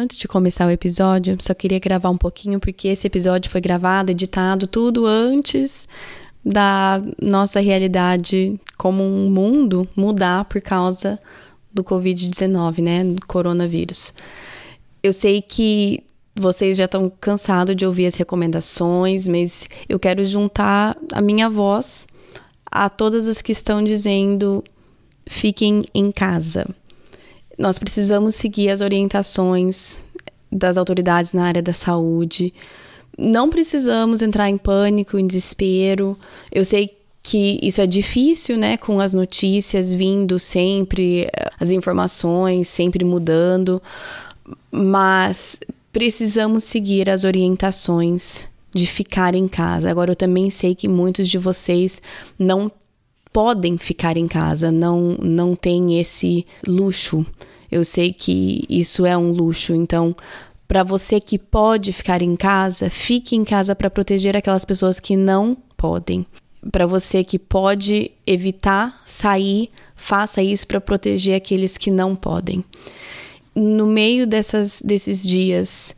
Antes de começar o episódio, só queria gravar um pouquinho porque esse episódio foi gravado, editado tudo antes da nossa realidade como um mundo mudar por causa do Covid-19, né? Coronavírus. Eu sei que vocês já estão cansados de ouvir as recomendações, mas eu quero juntar a minha voz a todas as que estão dizendo fiquem em casa. Nós precisamos seguir as orientações das autoridades na área da saúde. Não precisamos entrar em pânico, em desespero. Eu sei que isso é difícil, né, com as notícias vindo sempre, as informações sempre mudando, mas precisamos seguir as orientações de ficar em casa. Agora eu também sei que muitos de vocês não podem ficar em casa, não não têm esse luxo. Eu sei que isso é um luxo, então para você que pode ficar em casa, fique em casa para proteger aquelas pessoas que não podem. Para você que pode evitar sair, faça isso para proteger aqueles que não podem. No meio dessas, desses dias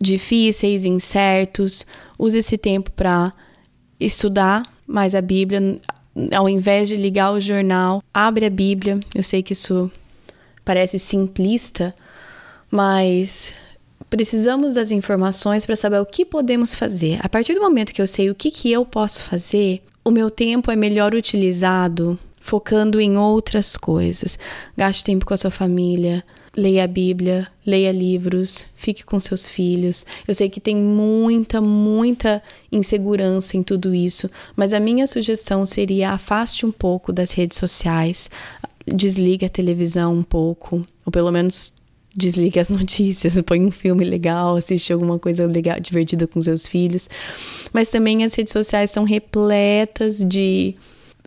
difíceis, incertos, use esse tempo para estudar mais a Bíblia. Ao invés de ligar o jornal, abre a Bíblia. Eu sei que isso parece simplista, mas precisamos das informações para saber o que podemos fazer. A partir do momento que eu sei o que, que eu posso fazer, o meu tempo é melhor utilizado focando em outras coisas. Gaste tempo com a sua família, leia a Bíblia, leia livros, fique com seus filhos. Eu sei que tem muita, muita insegurança em tudo isso, mas a minha sugestão seria afaste um pouco das redes sociais, desligue a televisão um pouco, ou pelo menos desligue as notícias, põe um filme legal, assiste alguma coisa legal, divertida com seus filhos. Mas também as redes sociais são repletas de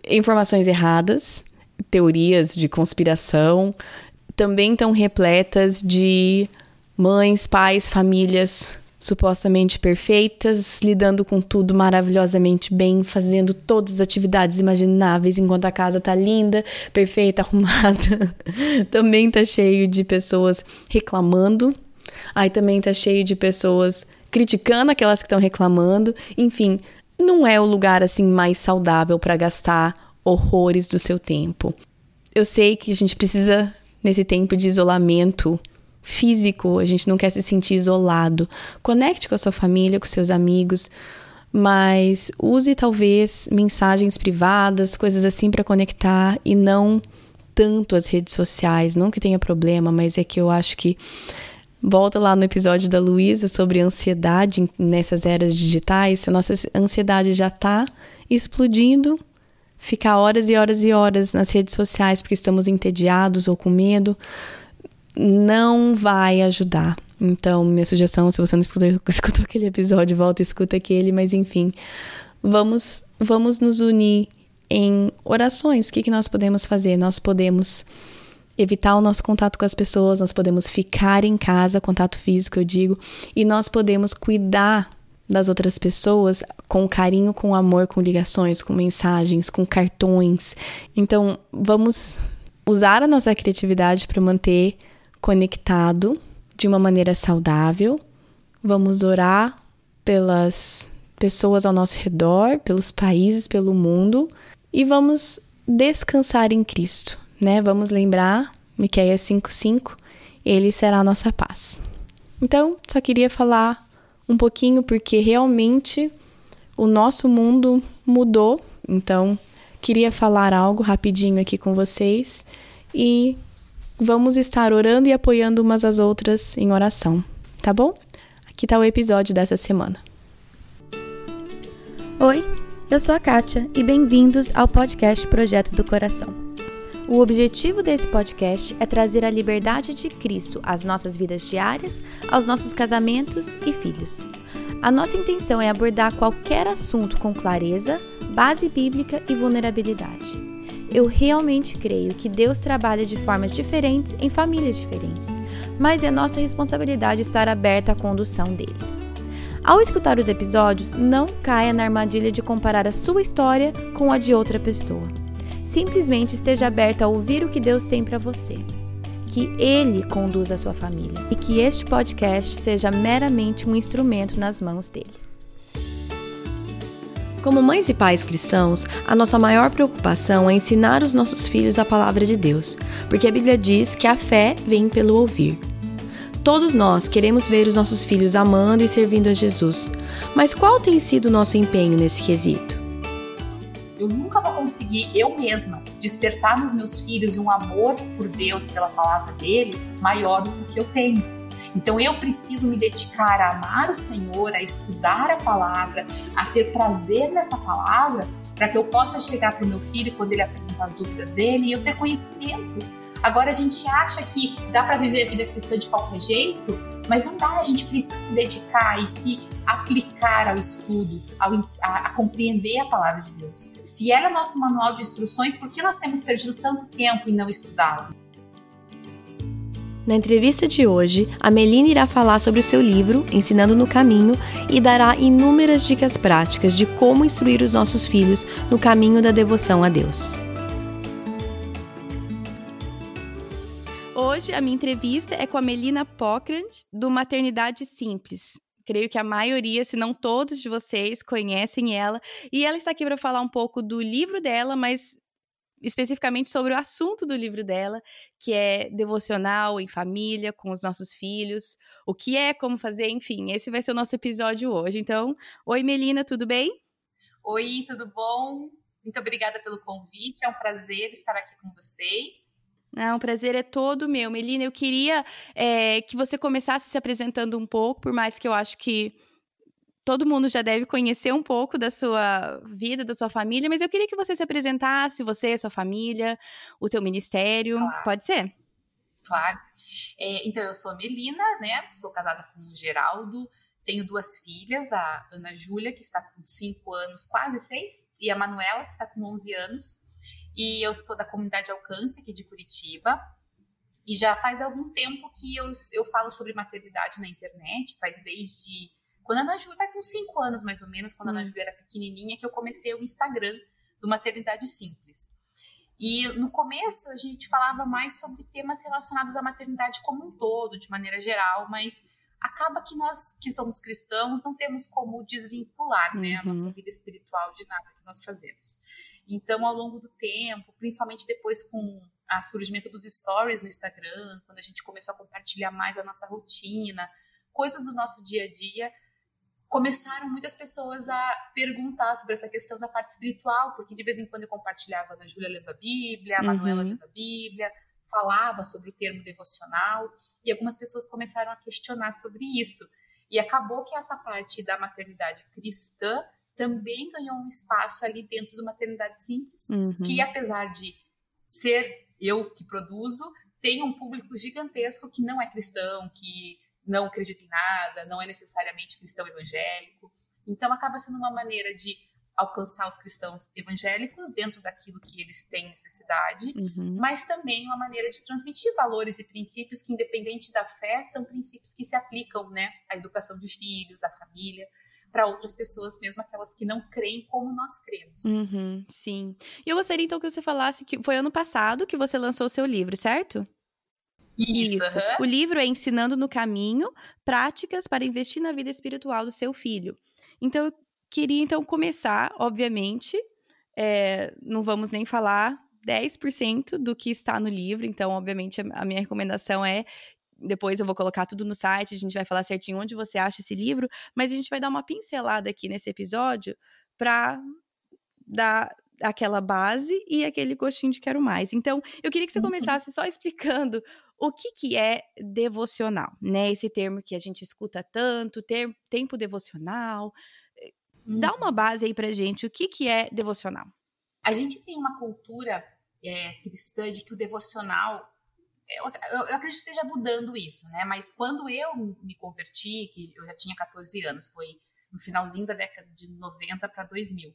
informações erradas, teorias de conspiração, também estão repletas de mães, pais, famílias supostamente perfeitas, lidando com tudo maravilhosamente bem, fazendo todas as atividades imagináveis enquanto a casa tá linda, perfeita, arrumada. também tá cheio de pessoas reclamando. Aí também tá cheio de pessoas criticando aquelas que estão reclamando. Enfim, não é o lugar assim mais saudável para gastar horrores do seu tempo. Eu sei que a gente precisa nesse tempo de isolamento físico, a gente não quer se sentir isolado. Conecte com a sua família, com seus amigos, mas use talvez mensagens privadas, coisas assim para conectar e não tanto as redes sociais. Não que tenha problema, mas é que eu acho que Volta lá no episódio da Luísa sobre ansiedade nessas eras digitais. Se a nossa ansiedade já está explodindo, ficar horas e horas e horas nas redes sociais porque estamos entediados ou com medo, não vai ajudar. Então, minha sugestão, se você não escutou, escutou aquele episódio, volta e escuta aquele, mas enfim, vamos, vamos nos unir em orações. O que, que nós podemos fazer? Nós podemos evitar o nosso contato com as pessoas, nós podemos ficar em casa, contato físico, eu digo, e nós podemos cuidar das outras pessoas com carinho, com amor, com ligações, com mensagens, com cartões. Então, vamos usar a nossa criatividade para manter conectado de uma maneira saudável. Vamos orar pelas pessoas ao nosso redor, pelos países, pelo mundo e vamos descansar em Cristo, né? Vamos lembrar Miqueias 5:5, ele será a nossa paz. Então, só queria falar um pouquinho porque realmente o nosso mundo mudou. Então, queria falar algo rapidinho aqui com vocês e vamos estar orando e apoiando umas às outras em oração, tá bom? Aqui está o episódio dessa semana. Oi, eu sou a Kátia e bem-vindos ao podcast Projeto do Coração. O objetivo desse podcast é trazer a liberdade de Cristo às nossas vidas diárias, aos nossos casamentos e filhos. A nossa intenção é abordar qualquer assunto com clareza, base bíblica e vulnerabilidade. Eu realmente creio que Deus trabalha de formas diferentes em famílias diferentes, mas é nossa responsabilidade estar aberta à condução dele. Ao escutar os episódios, não caia na armadilha de comparar a sua história com a de outra pessoa. Simplesmente esteja aberta a ouvir o que Deus tem para você. que Ele conduza a sua família e que este podcast seja meramente um instrumento nas mãos dele. Como mães e pais cristãos, a nossa maior preocupação é ensinar os nossos filhos a palavra de Deus, porque a Bíblia diz que a fé vem pelo ouvir. Todos nós queremos ver os nossos filhos amando e servindo a Jesus, mas qual tem sido o nosso empenho nesse quesito? Eu nunca vou conseguir eu mesma despertar nos meus filhos um amor por Deus e pela palavra dele maior do que o que eu tenho. Então eu preciso me dedicar a amar o Senhor, a estudar a palavra, a ter prazer nessa palavra, para que eu possa chegar para o meu filho quando ele apresentar as dúvidas dele e eu ter conhecimento Agora a gente acha que dá para viver a vida cristã de qualquer jeito, mas não dá, a gente precisa se dedicar e se aplicar ao estudo, ao, a, a, compreender a palavra de Deus. Se ela é nosso manual de instruções, por que nós temos perdido tanto tempo em não estudá-la? Na entrevista de hoje, a Melina irá falar sobre o seu livro, Ensinando no Caminho, e dará inúmeras dicas práticas de como instruir os nossos filhos no caminho da devoção a Deus. Hoje a minha entrevista é com a Melina Pocrand, do Maternidade Simples. Creio que a maioria, se não todos de vocês, conhecem ela. E ela está aqui para falar um pouco do livro dela, mas especificamente sobre o assunto do livro dela, que é devocional em família, com os nossos filhos, o que é, como fazer, enfim, esse vai ser o nosso episódio hoje. Então, oi Melina, tudo bem? Oi, tudo bom? Muito obrigada pelo convite, é um prazer estar aqui com vocês. Não, o prazer é todo meu. Melina, eu queria é, que você começasse se apresentando um pouco, por mais que eu acho que todo mundo já deve conhecer um pouco da sua vida, da sua família, mas eu queria que você se apresentasse, você, sua família, o seu ministério. Claro. Pode ser? Claro. É, então, eu sou a Melina, né? Sou casada com o Geraldo. Tenho duas filhas, a Ana Júlia, que está com 5 anos, quase 6, e a Manuela, que está com 11 anos. E eu sou da comunidade Alcance aqui de Curitiba. E já faz algum tempo que eu, eu falo sobre maternidade na internet, faz desde. Quando a Ana Júlia, faz uns cinco anos mais ou menos, quando a Ana hum. Júlia era pequenininha, que eu comecei o Instagram do Maternidade Simples. E no começo a gente falava mais sobre temas relacionados à maternidade como um todo, de maneira geral, mas acaba que nós que somos cristãos não temos como desvincular né, a nossa uhum. vida espiritual de nada que nós fazemos. Então, ao longo do tempo, principalmente depois com o surgimento dos stories no Instagram, quando a gente começou a compartilhar mais a nossa rotina, coisas do nosso dia a dia, começaram muitas pessoas a perguntar sobre essa questão da parte espiritual, porque de vez em quando eu compartilhava na Júlia lendo a Bíblia, a Manuela uhum. lendo a Bíblia, falava sobre o termo devocional, e algumas pessoas começaram a questionar sobre isso. E acabou que essa parte da maternidade cristã também ganhou um espaço ali dentro do Maternidade Simples, uhum. que apesar de ser eu que produzo, tem um público gigantesco que não é cristão, que não acredita em nada, não é necessariamente cristão evangélico. Então acaba sendo uma maneira de alcançar os cristãos evangélicos dentro daquilo que eles têm necessidade, uhum. mas também uma maneira de transmitir valores e princípios que, independente da fé, são princípios que se aplicam, né, à educação dos filhos, à família para outras pessoas, mesmo aquelas que não creem como nós cremos. Uhum, sim. E eu gostaria então que você falasse que foi ano passado que você lançou o seu livro, certo? Isso. Isso. Uhum. O livro é Ensinando no Caminho Práticas para Investir na Vida Espiritual do Seu Filho. Então, eu queria então começar, obviamente, é, não vamos nem falar 10% do que está no livro, então, obviamente, a minha recomendação é depois eu vou colocar tudo no site, a gente vai falar certinho onde você acha esse livro, mas a gente vai dar uma pincelada aqui nesse episódio para dar aquela base e aquele gostinho de quero mais. Então, eu queria que você uhum. começasse só explicando o que, que é devocional, né? Esse termo que a gente escuta tanto, ter, tempo devocional. Dá uma uhum. base aí pra gente, o que, que é devocional? A gente tem uma cultura é, cristã de que o devocional eu, eu, eu, acredito que esteja mudando isso, né? Mas quando eu me converti, que eu já tinha 14 anos, foi no finalzinho da década de 90 para 2000,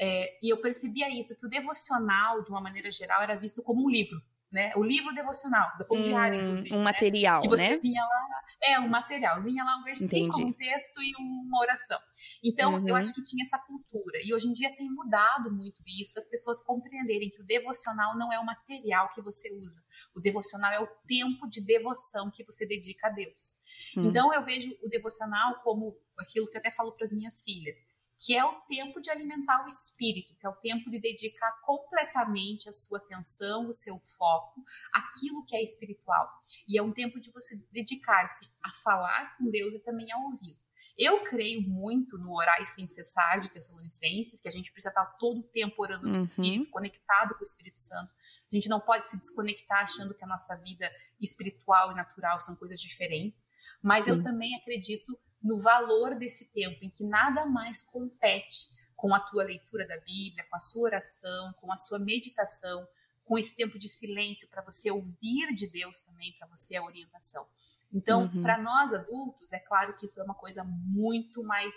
é, e eu percebia isso, que o devocional, de uma maneira geral, era visto como um livro. Né? O livro devocional, do Pão hum, Diário, inclusive. Um né? material, que você né? vinha lá, é, um material, vinha lá um versículo, Entendi. um texto e uma oração. Então, uhum. eu acho que tinha essa cultura. E hoje em dia tem mudado muito isso, as pessoas compreenderem que o devocional não é o material que você usa. O devocional é o tempo de devoção que você dedica a Deus. Uhum. Então, eu vejo o devocional como aquilo que eu até falo para as minhas filhas que é o tempo de alimentar o espírito, que é o tempo de dedicar completamente a sua atenção, o seu foco, aquilo que é espiritual. E é um tempo de você dedicar-se a falar com Deus e também a ouvir. Eu creio muito no orar sem cessar de Tessalonicenses, que a gente precisa estar todo o tempo orando no uhum. Espírito, conectado com o Espírito Santo. A gente não pode se desconectar achando que a nossa vida espiritual e natural são coisas diferentes. Mas Sim. eu também acredito no valor desse tempo em que nada mais compete com a tua leitura da Bíblia, com a sua oração, com a sua meditação, com esse tempo de silêncio para você ouvir de Deus também, para você a orientação. Então, uhum. para nós adultos, é claro que isso é uma coisa muito mais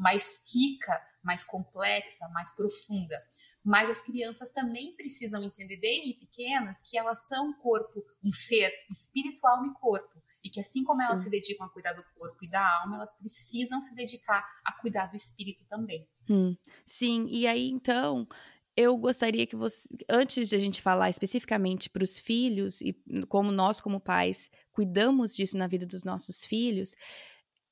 mais rica, mais complexa, mais profunda. Mas as crianças também precisam entender desde pequenas que elas são um corpo, um ser espiritual e corpo. E que assim como Sim. elas se dedicam a cuidar do corpo e da alma, elas precisam se dedicar a cuidar do espírito também. Hum. Sim, e aí então eu gostaria que você, antes de a gente falar especificamente para os filhos e como nós, como pais, cuidamos disso na vida dos nossos filhos,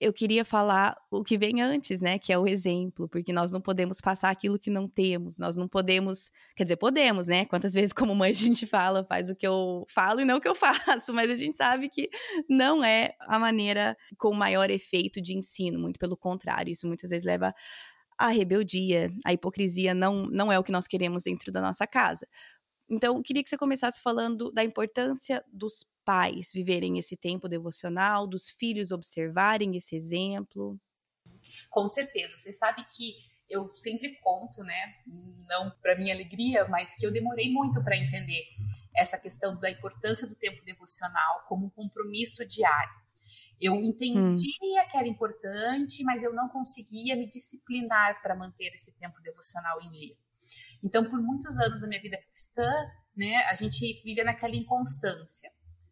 eu queria falar o que vem antes, né? Que é o exemplo, porque nós não podemos passar aquilo que não temos, nós não podemos, quer dizer, podemos, né? Quantas vezes, como mãe, a gente fala, faz o que eu falo e não o que eu faço, mas a gente sabe que não é a maneira com maior efeito de ensino, muito pelo contrário, isso muitas vezes leva à rebeldia, a hipocrisia não, não é o que nós queremos dentro da nossa casa. Então, queria que você começasse falando da importância dos pais viverem esse tempo devocional, dos filhos observarem esse exemplo? Com certeza. Você sabe que eu sempre conto, né, não para minha alegria, mas que eu demorei muito para entender essa questão da importância do tempo devocional como um compromisso diário. Eu entendia hum. que era importante, mas eu não conseguia me disciplinar para manter esse tempo devocional em dia. Então, por muitos anos da minha vida cristã, né, a gente vive naquela inconstância.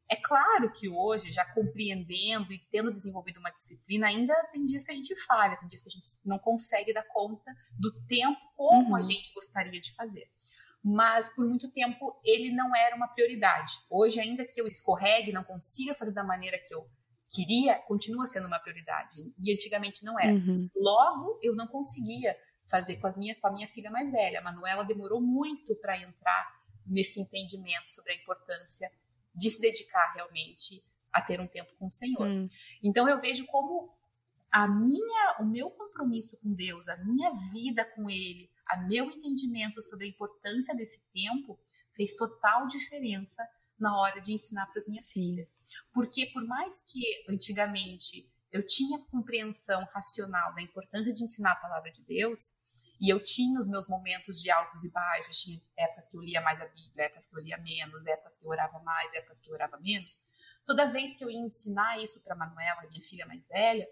É claro que hoje, já compreendendo e tendo desenvolvido uma disciplina, ainda tem dias que a gente falha, tem dias que a gente não consegue dar conta do tempo como uhum. a gente gostaria de fazer. Mas por muito tempo ele não era uma prioridade. Hoje, ainda que eu escorregue, não consiga fazer da maneira que eu queria, continua sendo uma prioridade. E antigamente não era. Uhum. Logo, eu não conseguia fazer com, as minha, com a minha filha mais velha. A Manuela demorou muito para entrar nesse entendimento sobre a importância de se dedicar realmente a ter um tempo com o Senhor. Hum. Então eu vejo como a minha, o meu compromisso com Deus, a minha vida com Ele, a meu entendimento sobre a importância desse tempo fez total diferença na hora de ensinar para as minhas filhas. Porque por mais que antigamente eu tinha compreensão racional da importância de ensinar a palavra de Deus, e eu tinha os meus momentos de altos e baixos, tinha épocas que eu lia mais a Bíblia, épocas que eu lia menos, épocas que eu orava mais, épocas que eu orava menos. Toda vez que eu ia ensinar isso para Manuela, minha filha mais velha,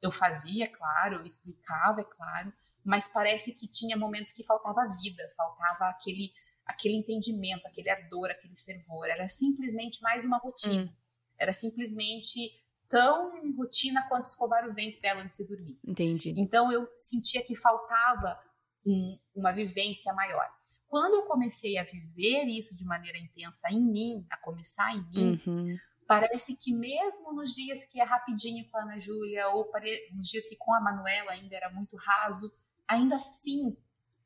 eu fazia, claro, eu explicava, é claro, mas parece que tinha momentos que faltava vida, faltava aquele aquele entendimento, aquele ardor, aquele fervor. Era simplesmente mais uma rotina. Hum. Era simplesmente tão rotina quanto escovar os dentes dela antes de dormir. Entendi. Então eu sentia que faltava um, uma vivência maior. Quando eu comecei a viver isso de maneira intensa em mim, a começar em mim, uhum. parece que mesmo nos dias que é rapidinho com a Ana Júlia, ou nos dias que com a Manuela ainda era muito raso, ainda assim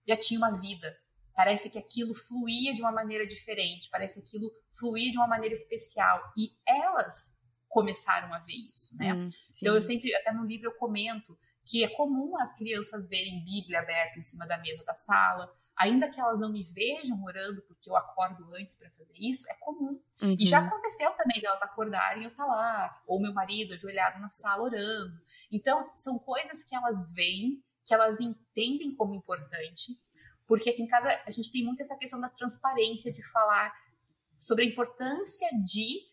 já tinha uma vida. Parece que aquilo fluía de uma maneira diferente, parece que aquilo fluía de uma maneira especial. E elas começaram a ver isso, né? Hum, então eu sempre, até no livro eu comento que é comum as crianças verem Bíblia aberta em cima da mesa da sala, ainda que elas não me vejam orando porque eu acordo antes para fazer isso, é comum. Uhum. E já uhum. aconteceu também delas acordarem e eu estar tá lá, ou meu marido ajoelhado na sala orando. Então são coisas que elas veem, que elas entendem como importante, porque aqui em casa a gente tem muito essa questão da transparência de falar sobre a importância de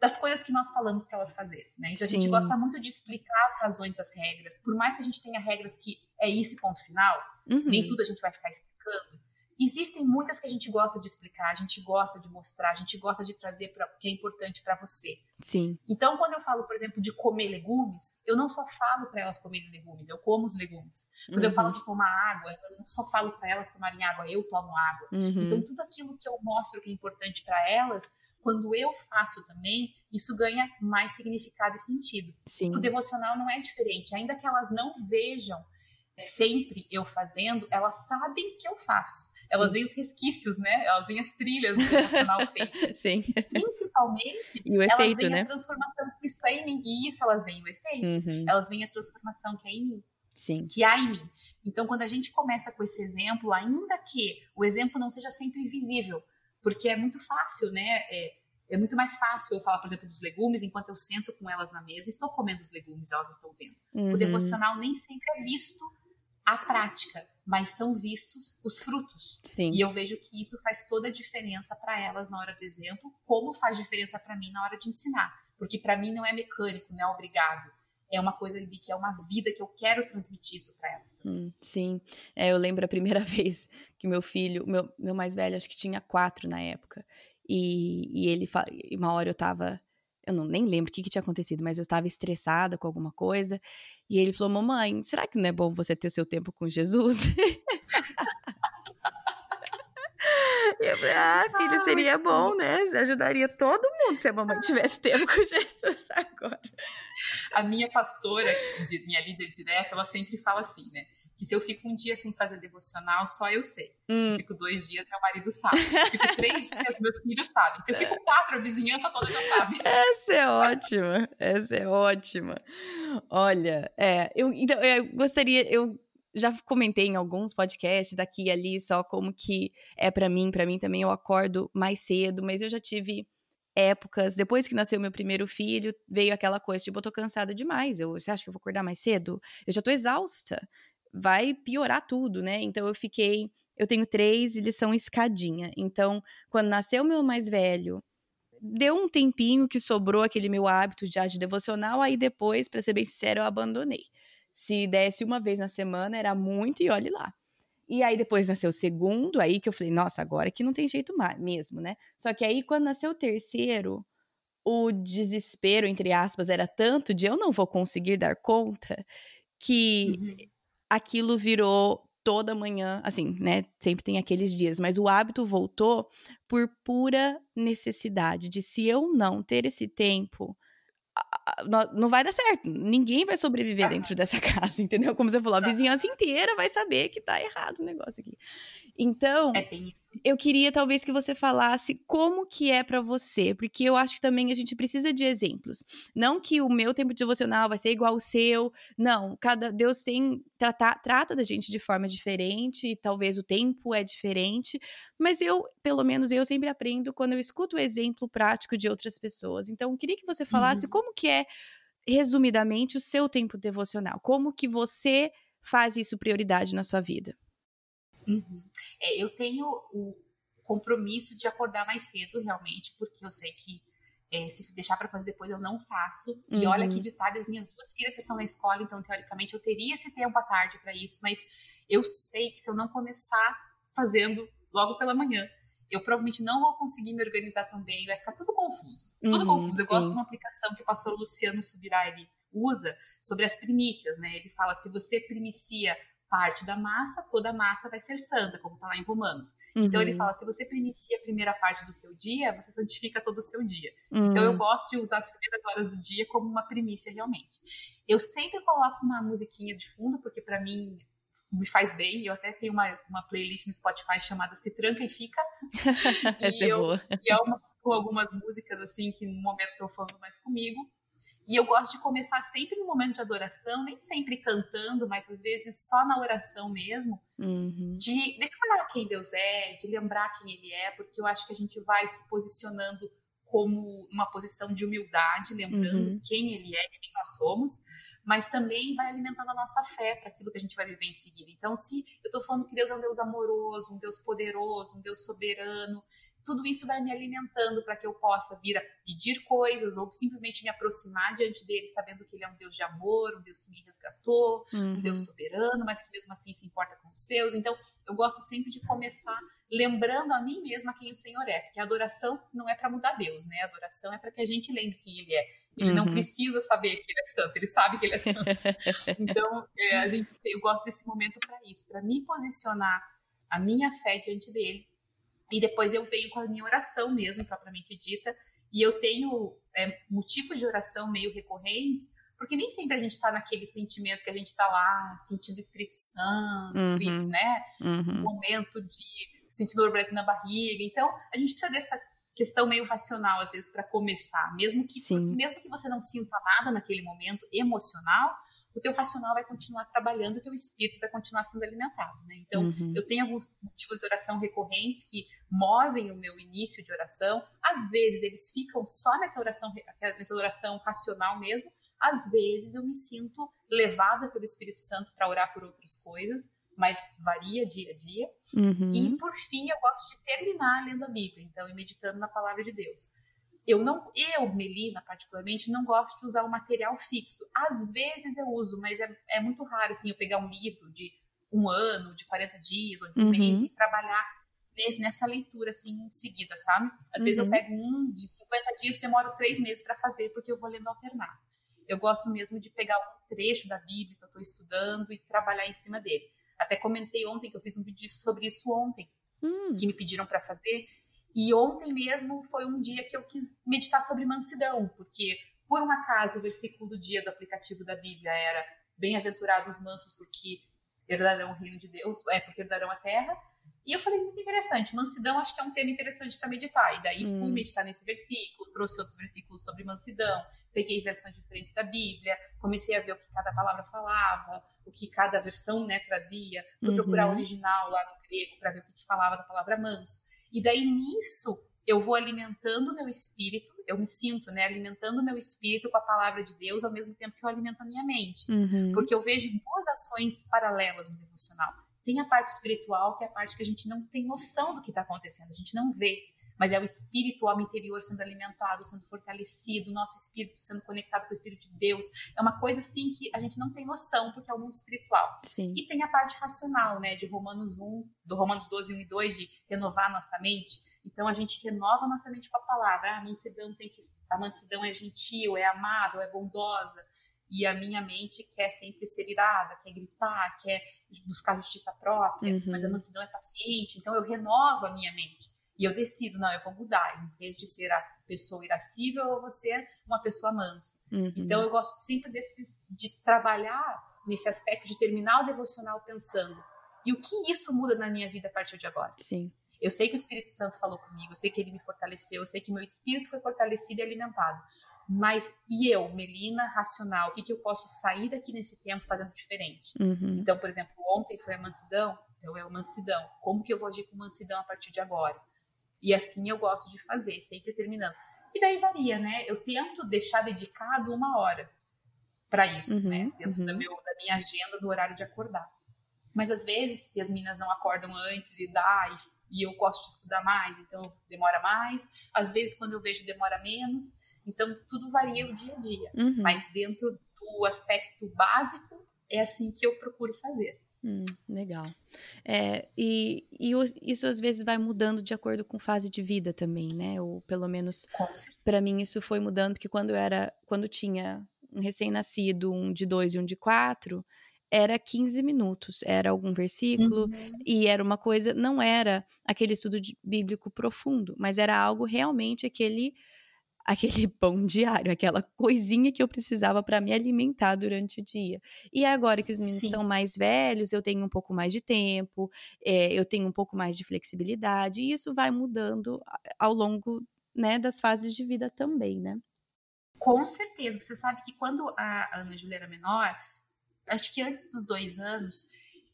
das coisas que nós falamos para elas fazerem, né? Então Sim. a gente gosta muito de explicar as razões das regras, por mais que a gente tenha regras que é isso ponto final, uhum. nem tudo a gente vai ficar explicando. Existem muitas que a gente gosta de explicar, a gente gosta de mostrar, a gente gosta de trazer para que é importante para você. Sim. Então, quando eu falo, por exemplo, de comer legumes, eu não só falo para elas comerem legumes, eu como os legumes. Quando uhum. eu falo uhum. de tomar água, eu não só falo para elas tomarem água, eu tomo água. Uhum. Então, tudo aquilo que eu mostro que é importante para elas, quando eu faço também, isso ganha mais significado e sentido. Sim. O devocional não é diferente, ainda que elas não vejam sempre eu fazendo, elas sabem que eu faço. Elas veem os resquícios, né? Elas veem as trilhas do emocional feito. Sim. Principalmente, e o efeito, elas veem né? a transformação que isso é em mim. E isso elas veem o efeito. Uhum. Elas veem a transformação que é em mim. Sim. Que há em mim. Então, quando a gente começa com esse exemplo, ainda que o exemplo não seja sempre visível, porque é muito fácil, né? É, é muito mais fácil eu falar, por exemplo, dos legumes, enquanto eu sento com elas na mesa, estou comendo os legumes, elas estão vendo. Uhum. O devocional nem sempre é visto a prática, mas são vistos os frutos. Sim. E eu vejo que isso faz toda a diferença para elas na hora do exemplo, como faz diferença para mim na hora de ensinar. Porque para mim não é mecânico, não é obrigado. É uma coisa de que é uma vida que eu quero transmitir isso para elas. Hum, sim, é, eu lembro a primeira vez que meu filho, meu, meu mais velho, acho que tinha quatro na época, e, e ele, uma hora eu tava eu não nem lembro o que, que tinha acontecido, mas eu estava estressada com alguma coisa. E ele falou: Mamãe, será que não é bom você ter seu tempo com Jesus? E eu falei, ah, filho, seria bom, né? Ajudaria todo mundo se a mamãe tivesse tempo com Jesus agora. A minha pastora, minha líder direta, ela sempre fala assim, né? que se eu fico um dia sem fazer devocional, só eu sei. Hum. Se eu hum. fico dois dias, meu marido sabe. Se eu fico três dias, meus filhos sabem. Se eu fico quatro, a vizinhança toda já sabe. Essa é ótima. Essa é ótima. Olha, é, eu, então, eu gostaria, eu já comentei em alguns podcasts aqui e ali só como que é para mim, para mim também eu acordo mais cedo, mas eu já tive épocas, depois que nasceu meu primeiro filho, veio aquela coisa, tipo, eu tô cansada demais, eu, você acha que eu vou acordar mais cedo? Eu já tô exausta vai piorar tudo, né? Então eu fiquei. Eu tenho três e eles são escadinha. Então, quando nasceu meu mais velho, deu um tempinho que sobrou aquele meu hábito de arte devocional, aí depois, para ser bem sincero, eu abandonei. Se desse uma vez na semana, era muito e olhe lá. E aí depois nasceu o segundo, aí que eu falei, nossa, agora que não tem jeito mais, mesmo, né? Só que aí quando nasceu o terceiro, o desespero, entre aspas, era tanto de eu não vou conseguir dar conta, que uhum aquilo virou toda manhã, assim, né? Sempre tem aqueles dias, mas o hábito voltou por pura necessidade de se eu não ter esse tempo, não vai dar certo. Ninguém vai sobreviver dentro dessa casa, entendeu? Como você falou, a vizinhança inteira vai saber que tá errado o negócio aqui. Então, é eu queria talvez que você falasse como que é para você, porque eu acho que também a gente precisa de exemplos. Não que o meu tempo devocional vai ser igual ao seu, não. Cada Deus tem trata, trata da gente de forma diferente, e talvez o tempo é diferente, mas eu, pelo menos eu sempre aprendo quando eu escuto o exemplo prático de outras pessoas. Então, eu queria que você falasse uhum. como que é resumidamente o seu tempo devocional, como que você faz isso prioridade na sua vida. Uhum. É, eu tenho o compromisso de acordar mais cedo, realmente, porque eu sei que é, se deixar para fazer depois eu não faço. Uhum. E olha que de tarde as minhas duas filhas estão na escola, então teoricamente eu teria esse tempo à tarde para isso, mas eu sei que se eu não começar fazendo logo pela manhã, eu provavelmente não vou conseguir me organizar tão bem, vai ficar tudo confuso. Tudo uhum, confuso. Eu sim. gosto de uma aplicação que o pastor Luciano Subirá ele usa sobre as primícias, né? Ele fala: se você primicia parte da massa, toda a massa vai ser santa, como está lá em Romanos. Uhum. Então ele uhum. fala: se você primicia a primeira parte do seu dia, você santifica todo o seu dia. Uhum. Então eu gosto de usar as primeiras horas do dia como uma primícia realmente. Eu sempre coloco uma musiquinha de fundo, porque para mim me faz bem. Eu até tenho uma, uma playlist no Spotify chamada Se Tranca e Fica. e, é eu, boa. e é uma com algumas músicas assim que no momento estão falando mais comigo. E eu gosto de começar sempre no momento de adoração, nem sempre cantando, mas às vezes só na oração mesmo, uhum. de declarar quem Deus é, de lembrar quem Ele é, porque eu acho que a gente vai se posicionando como uma posição de humildade, lembrando uhum. quem Ele é, quem nós somos, mas também vai alimentando a nossa fé para aquilo que a gente vai viver em seguida. Então, se eu estou falando que Deus é um Deus amoroso, um Deus poderoso, um Deus soberano, tudo isso vai me alimentando para que eu possa vir a pedir coisas ou simplesmente me aproximar diante dele, sabendo que ele é um Deus de amor, um Deus que me resgatou, uhum. um Deus soberano, mas que mesmo assim se importa com os seus. Então, eu gosto sempre de começar lembrando a mim mesma quem o Senhor é, porque a adoração não é para mudar Deus, né? A adoração é para que a gente lembre quem ele é. Ele uhum. não precisa saber que ele é santo, ele sabe que ele é santo. então, é, a gente, eu gosto desse momento para isso, para me posicionar a minha fé diante dele. E depois eu venho com a minha oração mesmo, propriamente dita. E eu tenho é, motivos de oração meio recorrentes, porque nem sempre a gente está naquele sentimento que a gente está lá sentindo o Espírito Santo, uhum. e, né? Uhum. Um momento de sentindo borboleta na barriga. Então, a gente precisa dessa questão meio racional, às vezes, para começar. Mesmo que, mesmo que você não sinta nada naquele momento emocional, o teu racional vai continuar trabalhando, o teu espírito vai continuar sendo alimentado, né? Então, uhum. eu tenho alguns motivos de oração recorrentes que movem o meu início de oração. Às vezes eles ficam só nessa oração, nessa oração racional mesmo. Às vezes eu me sinto levada pelo Espírito Santo para orar por outras coisas mas varia dia a dia. Uhum. E, por fim, eu gosto de terminar lendo a Bíblia, então, e meditando na palavra de Deus. Eu não, eu, Melina, particularmente, não gosto de usar o material fixo. Às vezes eu uso, mas é, é muito raro, assim, eu pegar um livro de um ano, de 40 dias, ou de um uhum. mês, e trabalhar nesse, nessa leitura, assim, seguida, sabe? Às uhum. vezes eu uhum. pego um de 50 dias, demoro três meses para fazer, porque eu vou lendo alternado. Eu gosto mesmo de pegar um trecho da Bíblia que eu estou estudando e trabalhar em cima dele. Até comentei ontem que eu fiz um vídeo sobre isso ontem, hum. que me pediram para fazer. E ontem mesmo foi um dia que eu quis meditar sobre mansidão, porque por um acaso o versículo do dia do aplicativo da Bíblia era bem-aventurados mansos porque herdarão o reino de Deus, é porque herdarão a terra. E eu falei, muito interessante, mansidão acho que é um tema interessante para meditar. E daí hum. fui meditar nesse versículo, trouxe outros versículos sobre mansidão, peguei versões diferentes da Bíblia, comecei a ver o que cada palavra falava, o que cada versão né, trazia, fui uhum. procurar o original lá no grego para ver o que, que falava da palavra manso. E daí nisso eu vou alimentando o meu espírito, eu me sinto, né, alimentando o meu espírito com a palavra de Deus ao mesmo tempo que eu alimento a minha mente. Uhum. Porque eu vejo duas ações paralelas no devocional. Tem a parte espiritual, que é a parte que a gente não tem noção do que está acontecendo, a gente não vê. Mas é o espírito, o homem interior sendo alimentado, sendo fortalecido, o nosso espírito sendo conectado com o Espírito de Deus. É uma coisa assim que a gente não tem noção, porque é o mundo espiritual. Sim. E tem a parte racional, né, de Romanos 1, do Romanos 12, 1 e 2, de renovar nossa mente. Então a gente renova nossa mente com a palavra. Ah, a mansidão tem que. A mansidão é gentil, é amável, é bondosa e a minha mente quer sempre ser irada, quer gritar, quer buscar justiça própria, uhum. mas a mansidão é paciente, então eu renovo a minha mente e eu decido, não, eu vou mudar, em vez de ser a pessoa irascível, eu vou ser uma pessoa mansa. Uhum. Então eu gosto sempre desses, de trabalhar nesse aspecto de terminar o devocional pensando, e o que isso muda na minha vida a partir de agora? Sim. Eu sei que o Espírito Santo falou comigo, eu sei que ele me fortaleceu, eu sei que meu espírito foi fortalecido e alimentado. Mas e eu, Melina, racional, o que, que eu posso sair daqui nesse tempo fazendo diferente? Uhum. Então, por exemplo, ontem foi a mansidão, então é a mansidão. Como que eu vou agir com mansidão a partir de agora? E assim eu gosto de fazer, sempre terminando. E daí varia, né? Eu tento deixar dedicado uma hora para isso, uhum, né? Dentro uhum. da, meu, da minha agenda, do horário de acordar. Mas às vezes, se as meninas não acordam antes e dá, e, e eu gosto de estudar mais, então demora mais. Às vezes, quando eu vejo, demora menos. Então, tudo varia o dia a dia. Uhum. Mas dentro do aspecto básico, é assim que eu procuro fazer. Hum, legal. É, e, e isso às vezes vai mudando de acordo com fase de vida também, né? Ou pelo menos para mim isso foi mudando, porque quando eu era, quando tinha um recém-nascido, um de dois e um de quatro, era 15 minutos, era algum versículo, uhum. e era uma coisa, não era aquele estudo bíblico profundo, mas era algo realmente aquele aquele pão diário, aquela coisinha que eu precisava para me alimentar durante o dia. E agora que os meninos estão mais velhos, eu tenho um pouco mais de tempo, é, eu tenho um pouco mais de flexibilidade, e isso vai mudando ao longo né, das fases de vida também, né? Com certeza. Você sabe que quando a Ana Júlia era menor, acho que antes dos dois anos,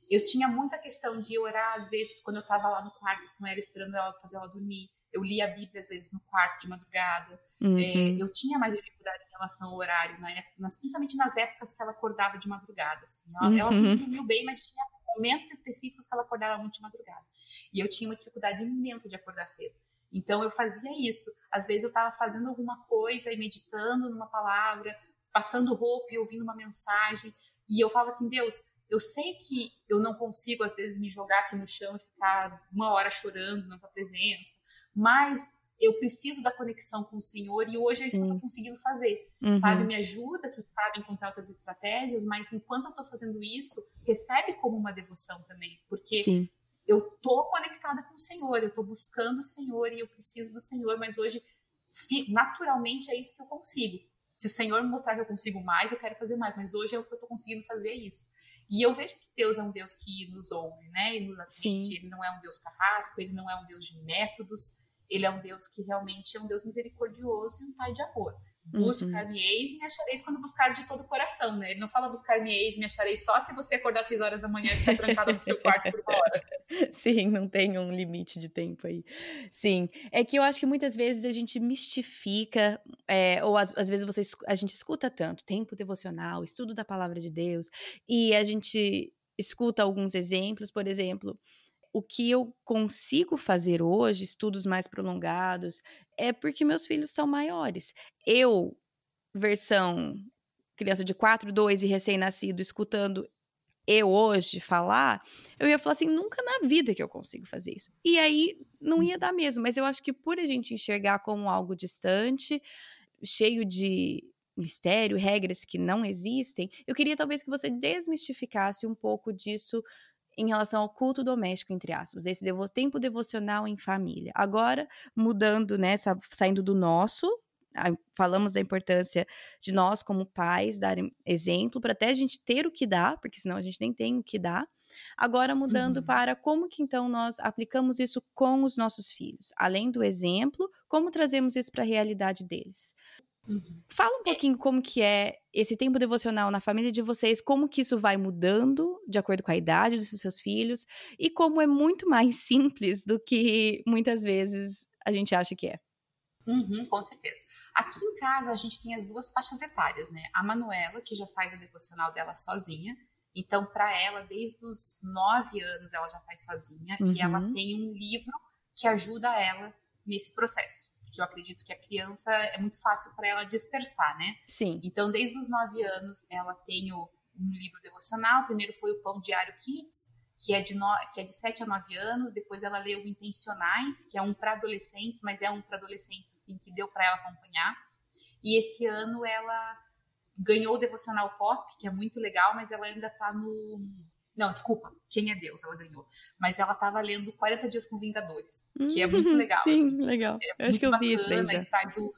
eu tinha muita questão de orar, às vezes, quando eu estava lá no quarto com ela, esperando ela fazer ela dormir eu lia a Bíblia às vezes no quarto de madrugada. Uhum. É, eu tinha mais dificuldade em relação ao horário, né? Nas, principalmente nas épocas que ela acordava de madrugada. Assim. Ela, uhum. ela sempre dormiu bem, mas tinha momentos específicos que ela acordava muito de madrugada. E eu tinha uma dificuldade imensa de acordar cedo. Então eu fazia isso. Às vezes eu estava fazendo alguma coisa e meditando numa palavra, passando roupa e ouvindo uma mensagem, e eu falava assim, Deus, eu sei que eu não consigo às vezes me jogar aqui no chão e ficar uma hora chorando na tua presença, mas eu preciso da conexão com o Senhor e hoje é isso que eu estou conseguindo fazer, uhum. sabe? Me ajuda, que sabe, encontrar outras estratégias, mas enquanto eu estou fazendo isso, recebe como uma devoção também, porque Sim. eu tô conectada com o Senhor, eu tô buscando o Senhor e eu preciso do Senhor, mas hoje naturalmente é isso que eu consigo. Se o Senhor me mostrar que eu consigo mais, eu quero fazer mais, mas hoje é o que eu estou conseguindo fazer isso. E eu vejo que Deus é um Deus que nos ouve, né? E nos atende. Sim. Ele não é um Deus carrasco, ele não é um Deus de métodos, ele é um Deus que realmente é um Deus misericordioso e um pai de amor. Buscar-me-eis uhum. e me achareis quando buscar de todo o coração, né? Ele não fala buscar-me-eis e me acharei só se você acordar às 6 horas da manhã e ficar trancada no seu quarto por uma hora. Sim, não tem um limite de tempo aí. Sim, é que eu acho que muitas vezes a gente mistifica, é, ou às, às vezes você, a gente escuta tanto tempo devocional, estudo da palavra de Deus, e a gente escuta alguns exemplos, por exemplo, o que eu consigo fazer hoje, estudos mais prolongados, é porque meus filhos são maiores. Eu, versão criança de 4, 2 e recém-nascido, escutando eu hoje falar, eu ia falar assim, nunca na vida que eu consigo fazer isso. E aí não ia dar mesmo, mas eu acho que por a gente enxergar como algo distante, cheio de mistério, regras que não existem, eu queria talvez que você desmistificasse um pouco disso em relação ao culto doméstico, entre aspas, esse devo tempo devocional em família. Agora, mudando, né, saindo do nosso, falamos da importância de nós, como pais, dar exemplo, para até a gente ter o que dar, porque senão a gente nem tem o que dar. Agora, mudando uhum. para como que então nós aplicamos isso com os nossos filhos. Além do exemplo, como trazemos isso para a realidade deles. Uhum. Fala um pouquinho como que é esse tempo devocional na família de vocês, como que isso vai mudando de acordo com a idade dos seus filhos e como é muito mais simples do que muitas vezes a gente acha que é. Uhum, com certeza. Aqui em casa a gente tem as duas faixas etárias, né? A Manuela, que já faz o devocional dela sozinha. Então, para ela, desde os nove anos, ela já faz sozinha. Uhum. E ela uhum. tem um livro que ajuda ela nesse processo porque eu acredito que a criança é muito fácil para ela dispersar, né? Sim. Então, desde os nove anos, ela tem o, um livro devocional. O primeiro foi o Pão Diário Kids, que é de, no, que é de 7 a 9 anos. Depois ela leu Intencionais, que é um para adolescentes, mas é um para adolescentes assim que deu para ela acompanhar. E esse ano ela ganhou o devocional pop, que é muito legal, mas ela ainda está no não, desculpa, Quem é Deus? Ela ganhou. Mas ela estava lendo 40 Dias com Vingadores, hum, que é muito uhum, legal. Sim, assim, legal. É eu acho que eu bacana, vi isso daí já. traz o,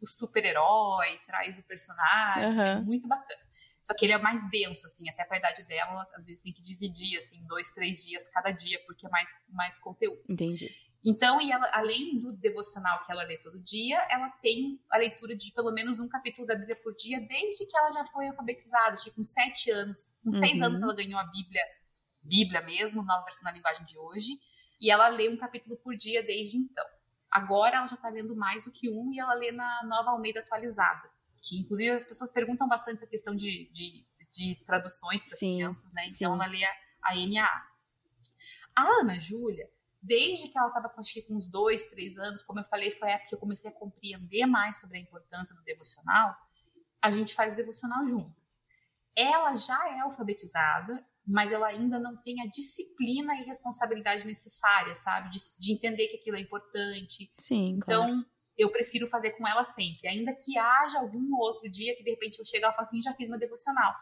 o super-herói, traz o personagem, uhum. é muito bacana. Só que ele é mais denso, assim, até para a idade dela, às vezes tem que dividir, assim, dois, três dias cada dia, porque é mais, mais conteúdo. Entendi. Então, e ela, além do devocional que ela lê todo dia, ela tem a leitura de pelo menos um capítulo da Bíblia por dia, desde que ela já foi alfabetizada, tipo, com sete anos. Com seis uhum. anos ela ganhou a Bíblia, Bíblia mesmo, nova versão na linguagem de hoje, e ela lê um capítulo por dia desde então. Agora ela já está lendo mais do que um e ela lê na nova Almeida atualizada, que inclusive as pessoas perguntam bastante essa questão de, de, de traduções para crianças, né? Então sim. ela lê a, a NAA. A Ana Júlia, desde que ela estava com, uns dois, três anos, como eu falei, foi a época que eu comecei a compreender mais sobre a importância do devocional, a gente faz o devocional juntas. Ela já é alfabetizada, mas ela ainda não tem a disciplina e responsabilidade necessária, sabe? De, de entender que aquilo é importante. Sim. Então, claro. eu prefiro fazer com ela sempre. Ainda que haja algum outro dia que de repente eu chego e ela fala assim: já fiz uma devocional.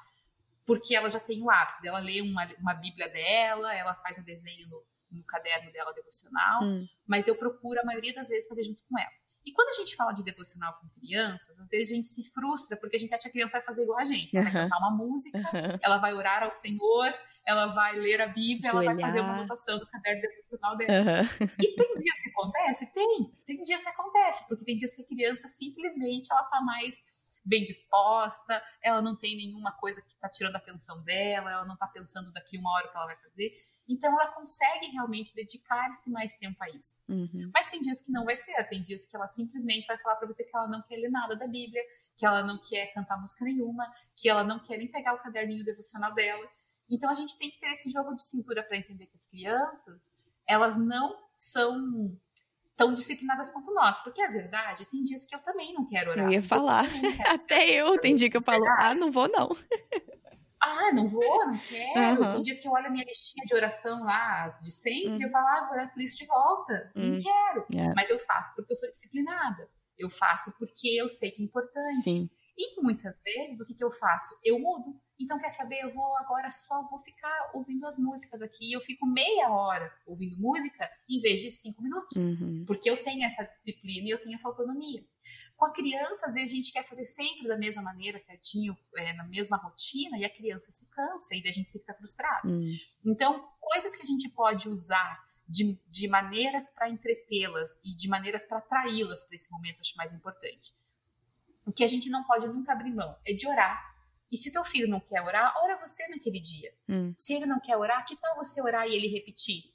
Porque ela já tem o hábito dela ler uma, uma Bíblia dela, ela faz o desenho no, no caderno dela devocional, hum. mas eu procuro a maioria das vezes fazer junto com ela. E quando a gente fala de devocional com crianças, às vezes a gente se frustra porque a gente acha que a criança vai fazer igual a gente. Ela uhum. vai cantar uma música, uhum. ela vai orar ao Senhor, ela vai ler a Bíblia, ela vai fazer uma anotação do caderno devocional dela. Uhum. E tem dias que acontece? Tem. Tem dias que acontece, porque tem dias que a criança simplesmente ela tá mais bem disposta, ela não tem nenhuma coisa que está tirando a atenção dela, ela não está pensando daqui uma hora o que ela vai fazer. Então ela consegue realmente dedicar-se mais tempo a isso. Uhum. Mas tem dias que não vai ser, tem dias que ela simplesmente vai falar para você que ela não quer ler nada da Bíblia, que ela não quer cantar música nenhuma, que ela não quer nem pegar o caderninho devocional dela. Então a gente tem que ter esse jogo de cintura para entender que as crianças, elas não são tão disciplinadas quanto nós. Porque a verdade, tem dias que eu também não quero orar. Eu ia falar. Até eu, tem dia que eu falo, ah, não vou não. Ah, não vou, não quero. Uhum. Tem dias que eu olho a minha listinha de oração lá, de sempre, uhum. e eu falo, ah, vou orar por isso de volta. Uhum. Não quero. Yeah. Mas eu faço porque eu sou disciplinada. Eu faço porque eu sei que é importante. Sim. E muitas vezes, o que, que eu faço? Eu mudo. Então, quer saber? Eu vou agora só vou ficar ouvindo as músicas aqui. Eu fico meia hora ouvindo música em vez de cinco minutos. Uhum. Porque eu tenho essa disciplina e eu tenho essa autonomia. Com a criança, às vezes a gente quer fazer sempre da mesma maneira, certinho, é, na mesma rotina, e a criança se cansa e daí a gente fica frustrado. Uhum. Então, coisas que a gente pode usar de, de maneiras para entretê-las e de maneiras para atraí-las para esse momento, acho mais importante. O que a gente não pode nunca abrir mão é de orar e se teu filho não quer orar, ora você naquele dia. Hum. Se ele não quer orar, que tal você orar e ele repetir?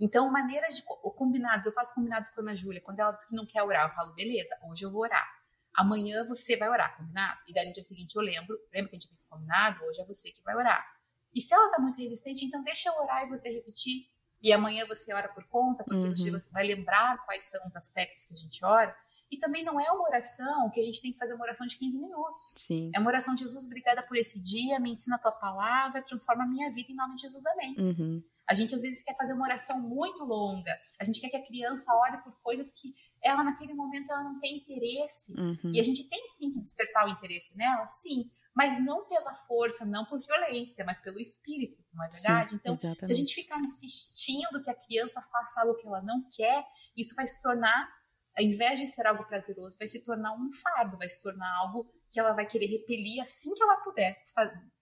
Então, maneiras de combinados, eu faço combinados com a Ana Júlia. Quando ela diz que não quer orar, eu falo, beleza, hoje eu vou orar. Amanhã você vai orar, combinado? E daí no dia seguinte eu lembro, lembra que a gente fez combinado? Hoje é você que vai orar. E se ela tá muito resistente, então deixa eu orar e você repetir. E amanhã você ora por conta, porque uhum. você vai lembrar quais são os aspectos que a gente ora. E também não é uma oração que a gente tem que fazer uma oração de 15 minutos. Sim. É uma oração de Jesus, obrigada por esse dia, me ensina a tua palavra, transforma a minha vida em nome de Jesus, amém. Uhum. A gente às vezes quer fazer uma oração muito longa, a gente quer que a criança ore por coisas que ela naquele momento ela não tem interesse. Uhum. E a gente tem sim que despertar o interesse nela, sim, mas não pela força, não por violência, mas pelo espírito, não é verdade? Sim, então, exatamente. se a gente ficar insistindo que a criança faça algo que ela não quer, isso vai se tornar ao invés de ser algo prazeroso, vai se tornar um fardo, vai se tornar algo que ela vai querer repelir assim que ela puder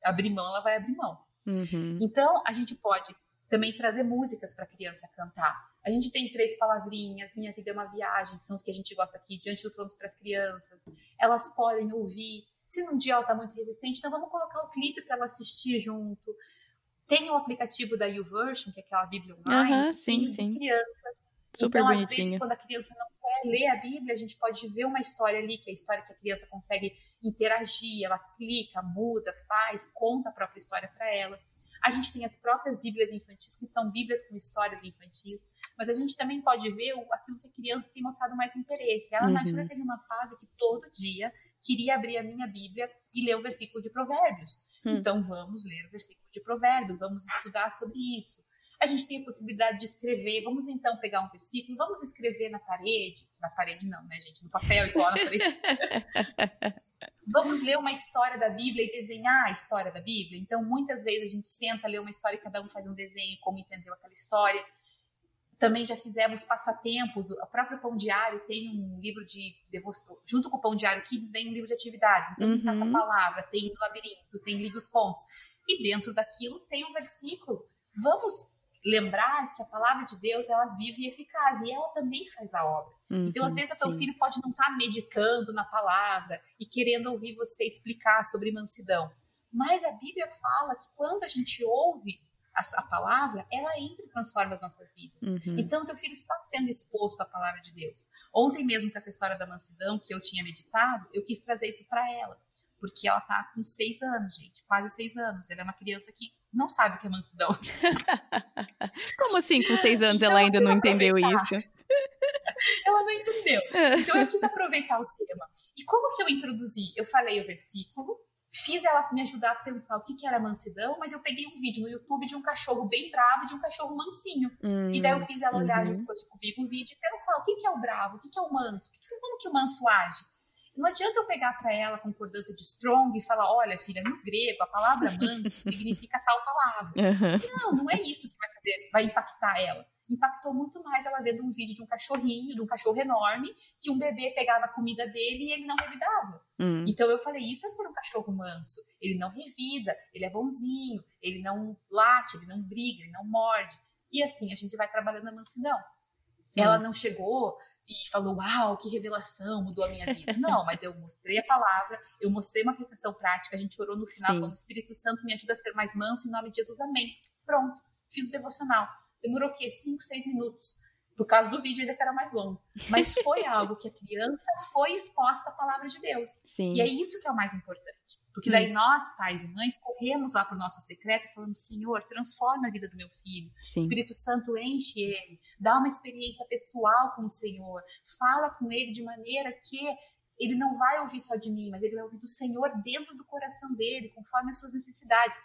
abrir mão, ela vai abrir mão. Uhum. Então, a gente pode também trazer músicas para a criança cantar. A gente tem três palavrinhas, Minha Vida é uma Viagem, que são os que a gente gosta aqui, Diante do Trono para as crianças. Elas podem ouvir. Se num dia ela está muito resistente, então vamos colocar o clipe para ela assistir junto. Tem o aplicativo da YouVersion, que é aquela Bíblia online, uhum, sim, sim. crianças. Super então, às vezes, quando a criança não quer ler a Bíblia, a gente pode ver uma história ali, que é a história que a criança consegue interagir, ela clica, muda, faz, conta a própria história para ela. A gente tem as próprias Bíblias infantis, que são Bíblias com histórias infantis, mas a gente também pode ver aquilo que a criança tem mostrado mais interesse. A Ana uhum. teve uma fase que todo dia queria abrir a minha Bíblia e ler o versículo de Provérbios. Uhum. Então, vamos ler o versículo de Provérbios, vamos estudar sobre isso a gente tem a possibilidade de escrever. Vamos então pegar um versículo, vamos escrever na parede. Na parede não, né, gente? No papel igual na parede. vamos ler uma história da Bíblia e desenhar a história da Bíblia. Então, muitas vezes a gente senta, lê uma história e cada um faz um desenho, como entendeu aquela história. Também já fizemos passatempos. O próprio Pão Diário tem um livro de. Junto com o Pão Diário Kids vem um livro de atividades. Então, uhum. tem Passa Palavra, tem Labirinto, tem Liga os Pontos. E dentro daquilo tem um versículo. Vamos lembrar que a palavra de Deus ela vive e eficaz e ela também faz a obra. Uhum, então, às vezes, o teu filho pode não estar tá meditando na palavra e querendo ouvir você explicar sobre mansidão. Mas a Bíblia fala que quando a gente ouve a, a palavra, ela entra e transforma as nossas vidas. Uhum. Então, teu filho está sendo exposto à palavra de Deus. Ontem mesmo, com essa história da mansidão que eu tinha meditado, eu quis trazer isso para ela. Porque ela tá com seis anos, gente, quase seis anos. Ela é uma criança que não sabe o que é mansidão. Como assim, com seis anos então, ela ainda não entendeu isso? ela não entendeu. É. Então eu quis aproveitar o tema. E como que eu introduzi? Eu falei o versículo, fiz ela me ajudar a pensar o que, que era mansidão, mas eu peguei um vídeo no YouTube de um cachorro bem bravo e de um cachorro mansinho. Hum, e daí eu fiz ela olhar uhum. junto comigo o vídeo e pensar o que, que é o bravo, o que, que é o manso, como que o manso age. Não adianta eu pegar para ela a concordância de strong e falar: olha, filha, no grego a palavra manso significa tal palavra. Uhum. Não, não é isso que vai, fazer, vai impactar ela. Impactou muito mais ela vendo um vídeo de um cachorrinho, de um cachorro enorme, que um bebê pegava a comida dele e ele não revidava. Uhum. Então eu falei: isso é ser um cachorro manso. Ele não revida, ele é bonzinho, ele não late, ele não briga, ele não morde. E assim a gente vai trabalhando a mansidão. Ela hum. não chegou e falou, uau, que revelação, mudou a minha vida. Não, mas eu mostrei a palavra, eu mostrei uma aplicação prática, a gente orou no final, Sim. falando, Espírito Santo me ajuda a ser mais manso, em nome de Jesus, amém. Pronto, fiz o devocional. Demorou o quê? Cinco, seis minutos. Por causa do vídeo ainda que era mais longo. Mas foi algo que a criança foi exposta à palavra de Deus. Sim. E é isso que é o mais importante. Porque daí hum. nós, pais e mães, corremos lá para o nosso secreto e falamos: Senhor, transforma a vida do meu filho. Sim. Espírito Santo enche ele, dá uma experiência pessoal com o Senhor, fala com ele de maneira que ele não vai ouvir só de mim, mas ele vai ouvir do Senhor dentro do coração dele, conforme as suas necessidades.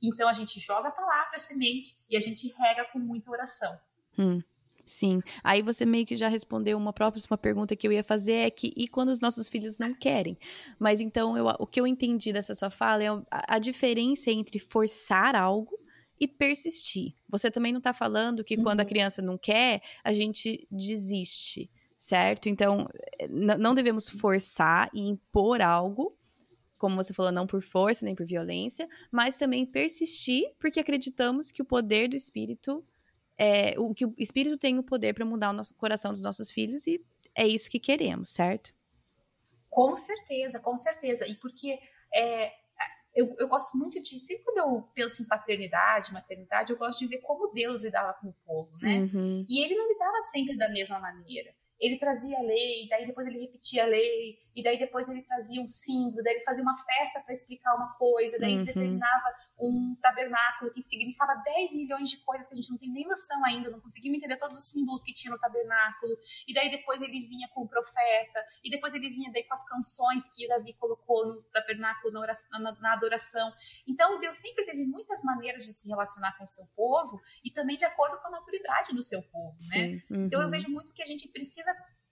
Então a gente joga a palavra, a semente, e a gente rega com muita oração. Hum. Sim. Aí você meio que já respondeu uma próxima pergunta que eu ia fazer é que e quando os nossos filhos não querem? Mas então eu, o que eu entendi dessa sua fala é a, a diferença entre forçar algo e persistir. Você também não está falando que uhum. quando a uhum. criança não quer, a gente desiste, certo? Então, não devemos forçar e impor algo, como você falou, não por força nem por violência, mas também persistir, porque acreditamos que o poder do espírito é, o que o Espírito tem o poder para mudar o nosso coração dos nossos filhos e é isso que queremos, certo? Com certeza, com certeza. E porque é, eu, eu, gosto muito de. Sempre quando eu penso em paternidade, maternidade, eu gosto de ver como Deus lidava com o povo, né? Uhum. E ele não lidava sempre da mesma maneira ele trazia a lei, daí depois ele repetia a lei, e daí depois ele trazia um símbolo, daí ele fazia uma festa para explicar uma coisa, daí uhum. ele determinava um tabernáculo que significava 10 milhões de coisas que a gente não tem nem noção ainda, não conseguimos entender todos os símbolos que tinha no tabernáculo, e daí depois ele vinha com o profeta, e depois ele vinha daí com as canções que Davi colocou no tabernáculo na, oração, na, na adoração. Então Deus sempre teve muitas maneiras de se relacionar com o seu povo, e também de acordo com a maturidade do seu povo, né? Uhum. Então eu vejo muito que a gente precisa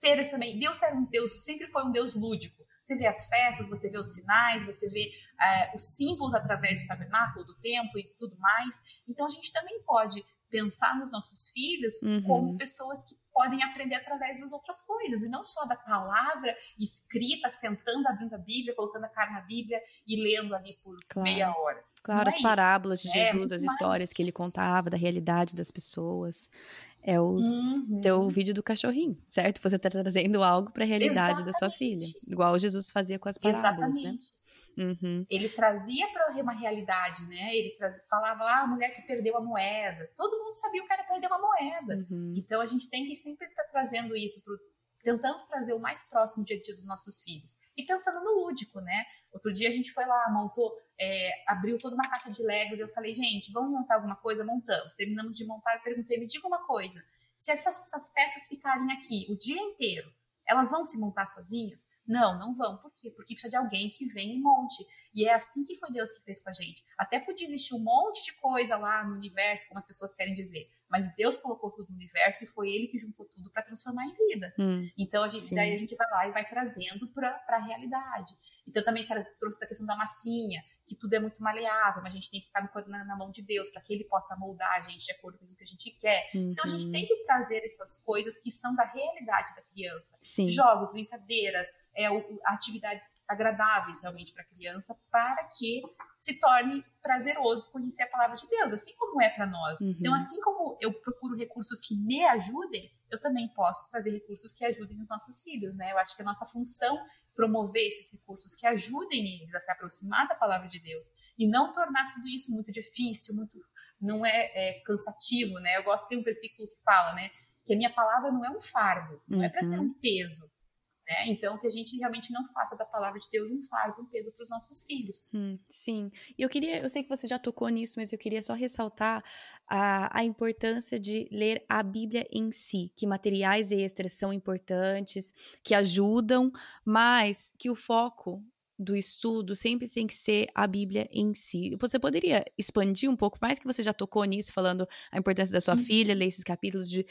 esse também. Deus era um Deus, sempre foi um Deus lúdico. Você vê as festas, você vê os sinais, você vê é, os símbolos através do tabernáculo, do templo e tudo mais. Então a gente também pode pensar nos nossos filhos uhum. como pessoas que podem aprender através das outras coisas, e não só da palavra escrita, sentando, abrindo a Bíblia, colocando a cara na Bíblia e lendo ali por claro. meia hora. Claro, não as é parábolas isso. de é Jesus, é, as histórias que ele contava da realidade das pessoas. É o uhum. teu vídeo do cachorrinho, certo? Você está trazendo algo para a realidade Exatamente. da sua filha, igual Jesus fazia com as parábolas, né? Exatamente. né? Uhum. Ele trazia para uma realidade, né? Ele traz, falava lá, ah, a mulher que perdeu a moeda. Todo mundo sabia o que era perder uma moeda. Uhum. Então a gente tem que sempre estar tá trazendo isso pro, tentando trazer o mais próximo dia a dia dos nossos filhos. E pensando no lúdico, né? Outro dia a gente foi lá, montou, é, abriu toda uma caixa de Legos. Eu falei, gente, vamos montar alguma coisa? Montamos. Terminamos de montar. Eu perguntei, me diga uma coisa: se essas, essas peças ficarem aqui o dia inteiro, elas vão se montar sozinhas? Não, não vão. Por quê? Porque precisa de alguém que venha e monte. E é assim que foi Deus que fez com a gente. Até podia existir um monte de coisa lá no universo, como as pessoas querem dizer. Mas Deus colocou tudo no universo e foi Ele que juntou tudo para transformar em vida. Hum, então a gente, daí a gente vai lá e vai trazendo para a realidade. Então também trouxe a questão da massinha, que tudo é muito maleável, mas a gente tem que ficar na, na mão de Deus para que Ele possa moldar a gente de acordo com o que a gente quer. Uhum. Então a gente uhum. tem que trazer essas coisas que são da realidade da criança. Sim. Jogos, brincadeiras, é, atividades agradáveis realmente para a criança, para que se torne prazeroso conhecer a palavra de Deus, assim como é para nós. Uhum. Então, assim como eu procuro recursos que me ajudem, eu também posso trazer recursos que ajudem os nossos filhos, né? Eu acho que a nossa função promover esses recursos que ajudem eles a se aproximar da palavra de Deus e não tornar tudo isso muito difícil, muito não é, é cansativo, né? Eu gosto de um versículo que fala, né, que a minha palavra não é um fardo, não é para ser um uhum. peso, né? Então, que a gente realmente não faça da palavra de Deus um fardo, um peso para os nossos filhos. Hum, sim. E eu queria, eu sei que você já tocou nisso, mas eu queria só ressaltar a, a importância de ler a Bíblia em si, que materiais extras são importantes, que ajudam, mas que o foco do estudo sempre tem que ser a Bíblia em si. Você poderia expandir um pouco mais que você já tocou nisso, falando a importância da sua uhum. filha, ler esses capítulos de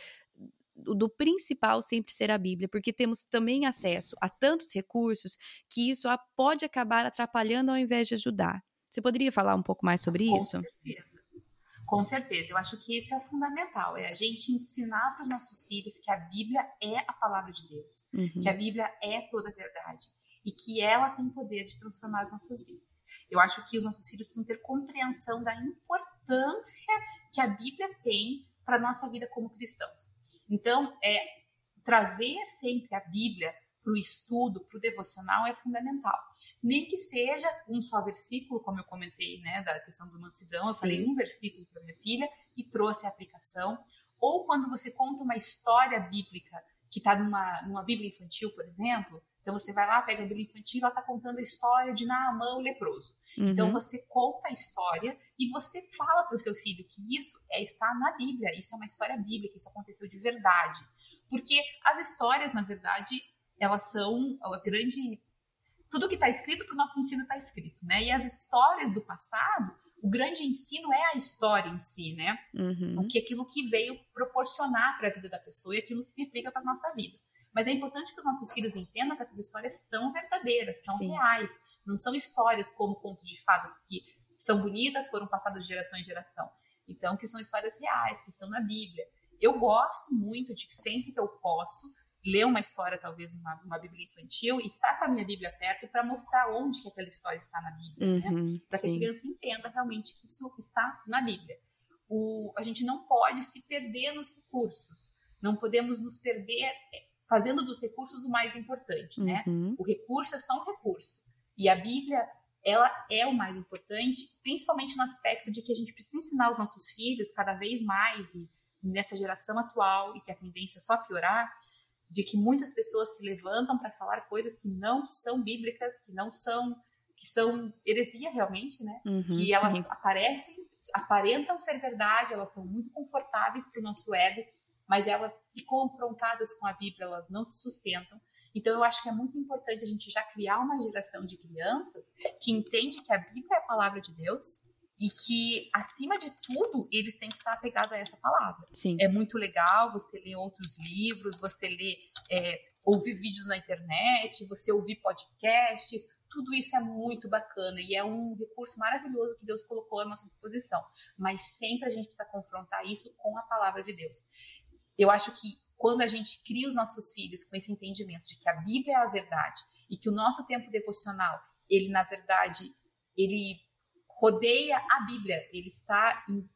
do principal sempre ser a Bíblia, porque temos também acesso a tantos recursos que isso pode acabar atrapalhando ao invés de ajudar. Você poderia falar um pouco mais sobre Com isso? Com certeza. Com certeza, eu acho que isso é fundamental, é a gente ensinar para os nossos filhos que a Bíblia é a palavra de Deus, uhum. que a Bíblia é toda a verdade e que ela tem poder de transformar as nossas vidas. Eu acho que os nossos filhos precisam ter compreensão da importância que a Bíblia tem para a nossa vida como cristãos. Então, é, trazer sempre a Bíblia para o estudo, para o devocional é fundamental. Nem que seja um só versículo, como eu comentei, né, da questão do mansidão, eu Sim. falei um versículo para minha filha e trouxe a aplicação. Ou quando você conta uma história bíblica que está numa, numa Bíblia infantil, por exemplo, então você vai lá, pega a Bíblia infantil, ela está contando a história de Naamã, o leproso. Então, uhum. Então você conta a história e você fala para o seu filho que isso é está na Bíblia, isso é uma história bíblica, isso aconteceu de verdade. Porque as histórias, na verdade, elas são a grande. Tudo que está escrito para o nosso ensino está escrito, né? E as histórias do passado, o grande ensino é a história em si, né? Uhum. O que aquilo que veio proporcionar para a vida da pessoa e aquilo que se aplica para a nossa vida. Mas é importante que os nossos filhos entendam que essas histórias são verdadeiras, são Sim. reais. Não são histórias como contos de fadas que são bonitas, foram passadas de geração em geração. Então, que são histórias reais, que estão na Bíblia. Eu gosto muito de que sempre que eu posso, ler uma história, talvez, numa, uma Bíblia infantil, e estar com a minha Bíblia perto para mostrar onde que aquela história está na Bíblia, né? uhum, né? Para que a criança entenda realmente que isso está na Bíblia. O, a gente não pode se perder nos recursos. Não podemos nos perder fazendo dos recursos o mais importante, né? Uhum. O recurso é só um recurso. E a Bíblia, ela é o mais importante, principalmente no aspecto de que a gente precisa ensinar os nossos filhos cada vez mais, e nessa geração atual, e que a tendência é só piorar, de que muitas pessoas se levantam para falar coisas que não são bíblicas, que não são que são heresia realmente, né? Uhum, que elas sim. aparecem, aparentam ser verdade, elas são muito confortáveis para o nosso ego, mas elas, se confrontadas com a Bíblia, elas não se sustentam. Então, eu acho que é muito importante a gente já criar uma geração de crianças que entende que a Bíblia é a palavra de Deus e que, acima de tudo, eles têm que estar apegados a essa palavra. Sim. É muito legal você ler outros livros, você ler, é, ouvir vídeos na internet, você ouvir podcasts, tudo isso é muito bacana e é um recurso maravilhoso que Deus colocou à nossa disposição. Mas sempre a gente precisa confrontar isso com a palavra de Deus eu acho que quando a gente cria os nossos filhos com esse entendimento de que a Bíblia é a verdade e que o nosso tempo devocional, ele na verdade, ele rodeia a Bíblia, ele está em,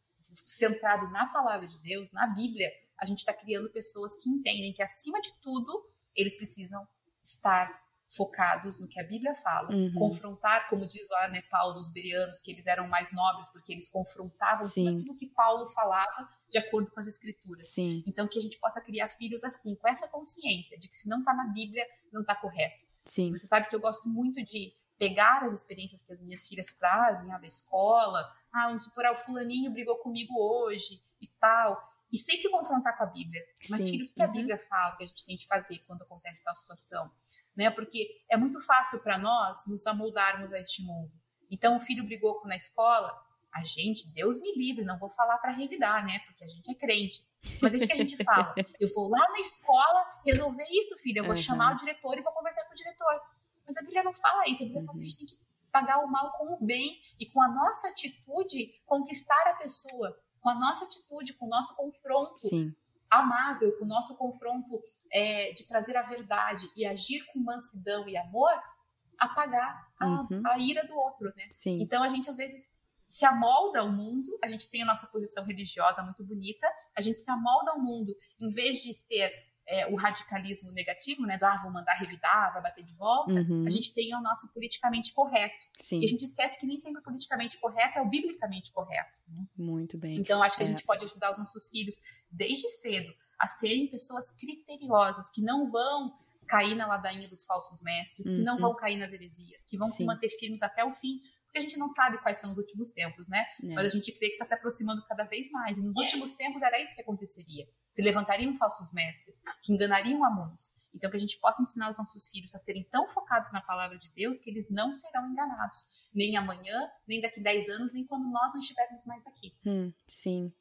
centrado na palavra de Deus, na Bíblia, a gente está criando pessoas que entendem que acima de tudo eles precisam estar focados no que a Bíblia fala, uhum. confrontar, como diz lá né, Paulo, os berianos, que eles eram mais nobres porque eles confrontavam Sim. tudo aquilo que Paulo falava de acordo com as escrituras. Sim. Então que a gente possa criar filhos assim, com essa consciência de que se não está na Bíblia, não está correto. Sim. Você sabe que eu gosto muito de pegar as experiências que as minhas filhas trazem, ah, da escola, ah, vamos supor, ah, o fulaninho brigou comigo hoje e tal, e sempre confrontar com a Bíblia. Mas, Sim. filho, o que a uhum. Bíblia fala que a gente tem que fazer quando acontece tal situação? né? Porque é muito fácil para nós nos amoldarmos a este mundo. Então, o filho brigou na escola, a gente, Deus me livre, não vou falar para revidar, né? Porque a gente é crente. Mas é isso que a gente fala. Eu vou lá na escola resolver isso, filho. Eu vou uhum. chamar o diretor e vou conversar com o diretor. Mas a Bíblia não fala isso. A Bíblia uhum. fala que a gente tem que pagar o mal com o bem e com a nossa atitude conquistar a pessoa. Com a nossa atitude, com o nosso confronto. Sim amável, com o nosso confronto é, de trazer a verdade e agir com mansidão e amor, apagar a, uhum. a ira do outro, né? Sim. Então a gente às vezes se amolda ao mundo, a gente tem a nossa posição religiosa muito bonita, a gente se amolda ao mundo, em vez de ser é, o radicalismo negativo, né? Do ah, vou mandar revidar, vai bater de volta. Uhum. A gente tem o nosso politicamente correto. Sim. E a gente esquece que nem sempre o politicamente correto é o biblicamente correto. Né? Muito bem. Então, acho que é. a gente pode ajudar os nossos filhos desde cedo a serem pessoas criteriosas, que não vão cair na ladainha dos falsos mestres, uhum. que não uhum. vão cair nas heresias, que vão Sim. se manter firmes até o fim, porque a gente não sabe quais são os últimos tempos, né? É. Mas a gente crê que está se aproximando cada vez mais. E nos últimos tempos era isso que aconteceria. Se levantariam falsos mestres que enganariam a muitos. Então, que a gente possa ensinar os nossos filhos a serem tão focados na palavra de Deus que eles não serão enganados, nem amanhã, nem daqui 10 anos, nem quando nós não estivermos mais aqui. Hum, sim.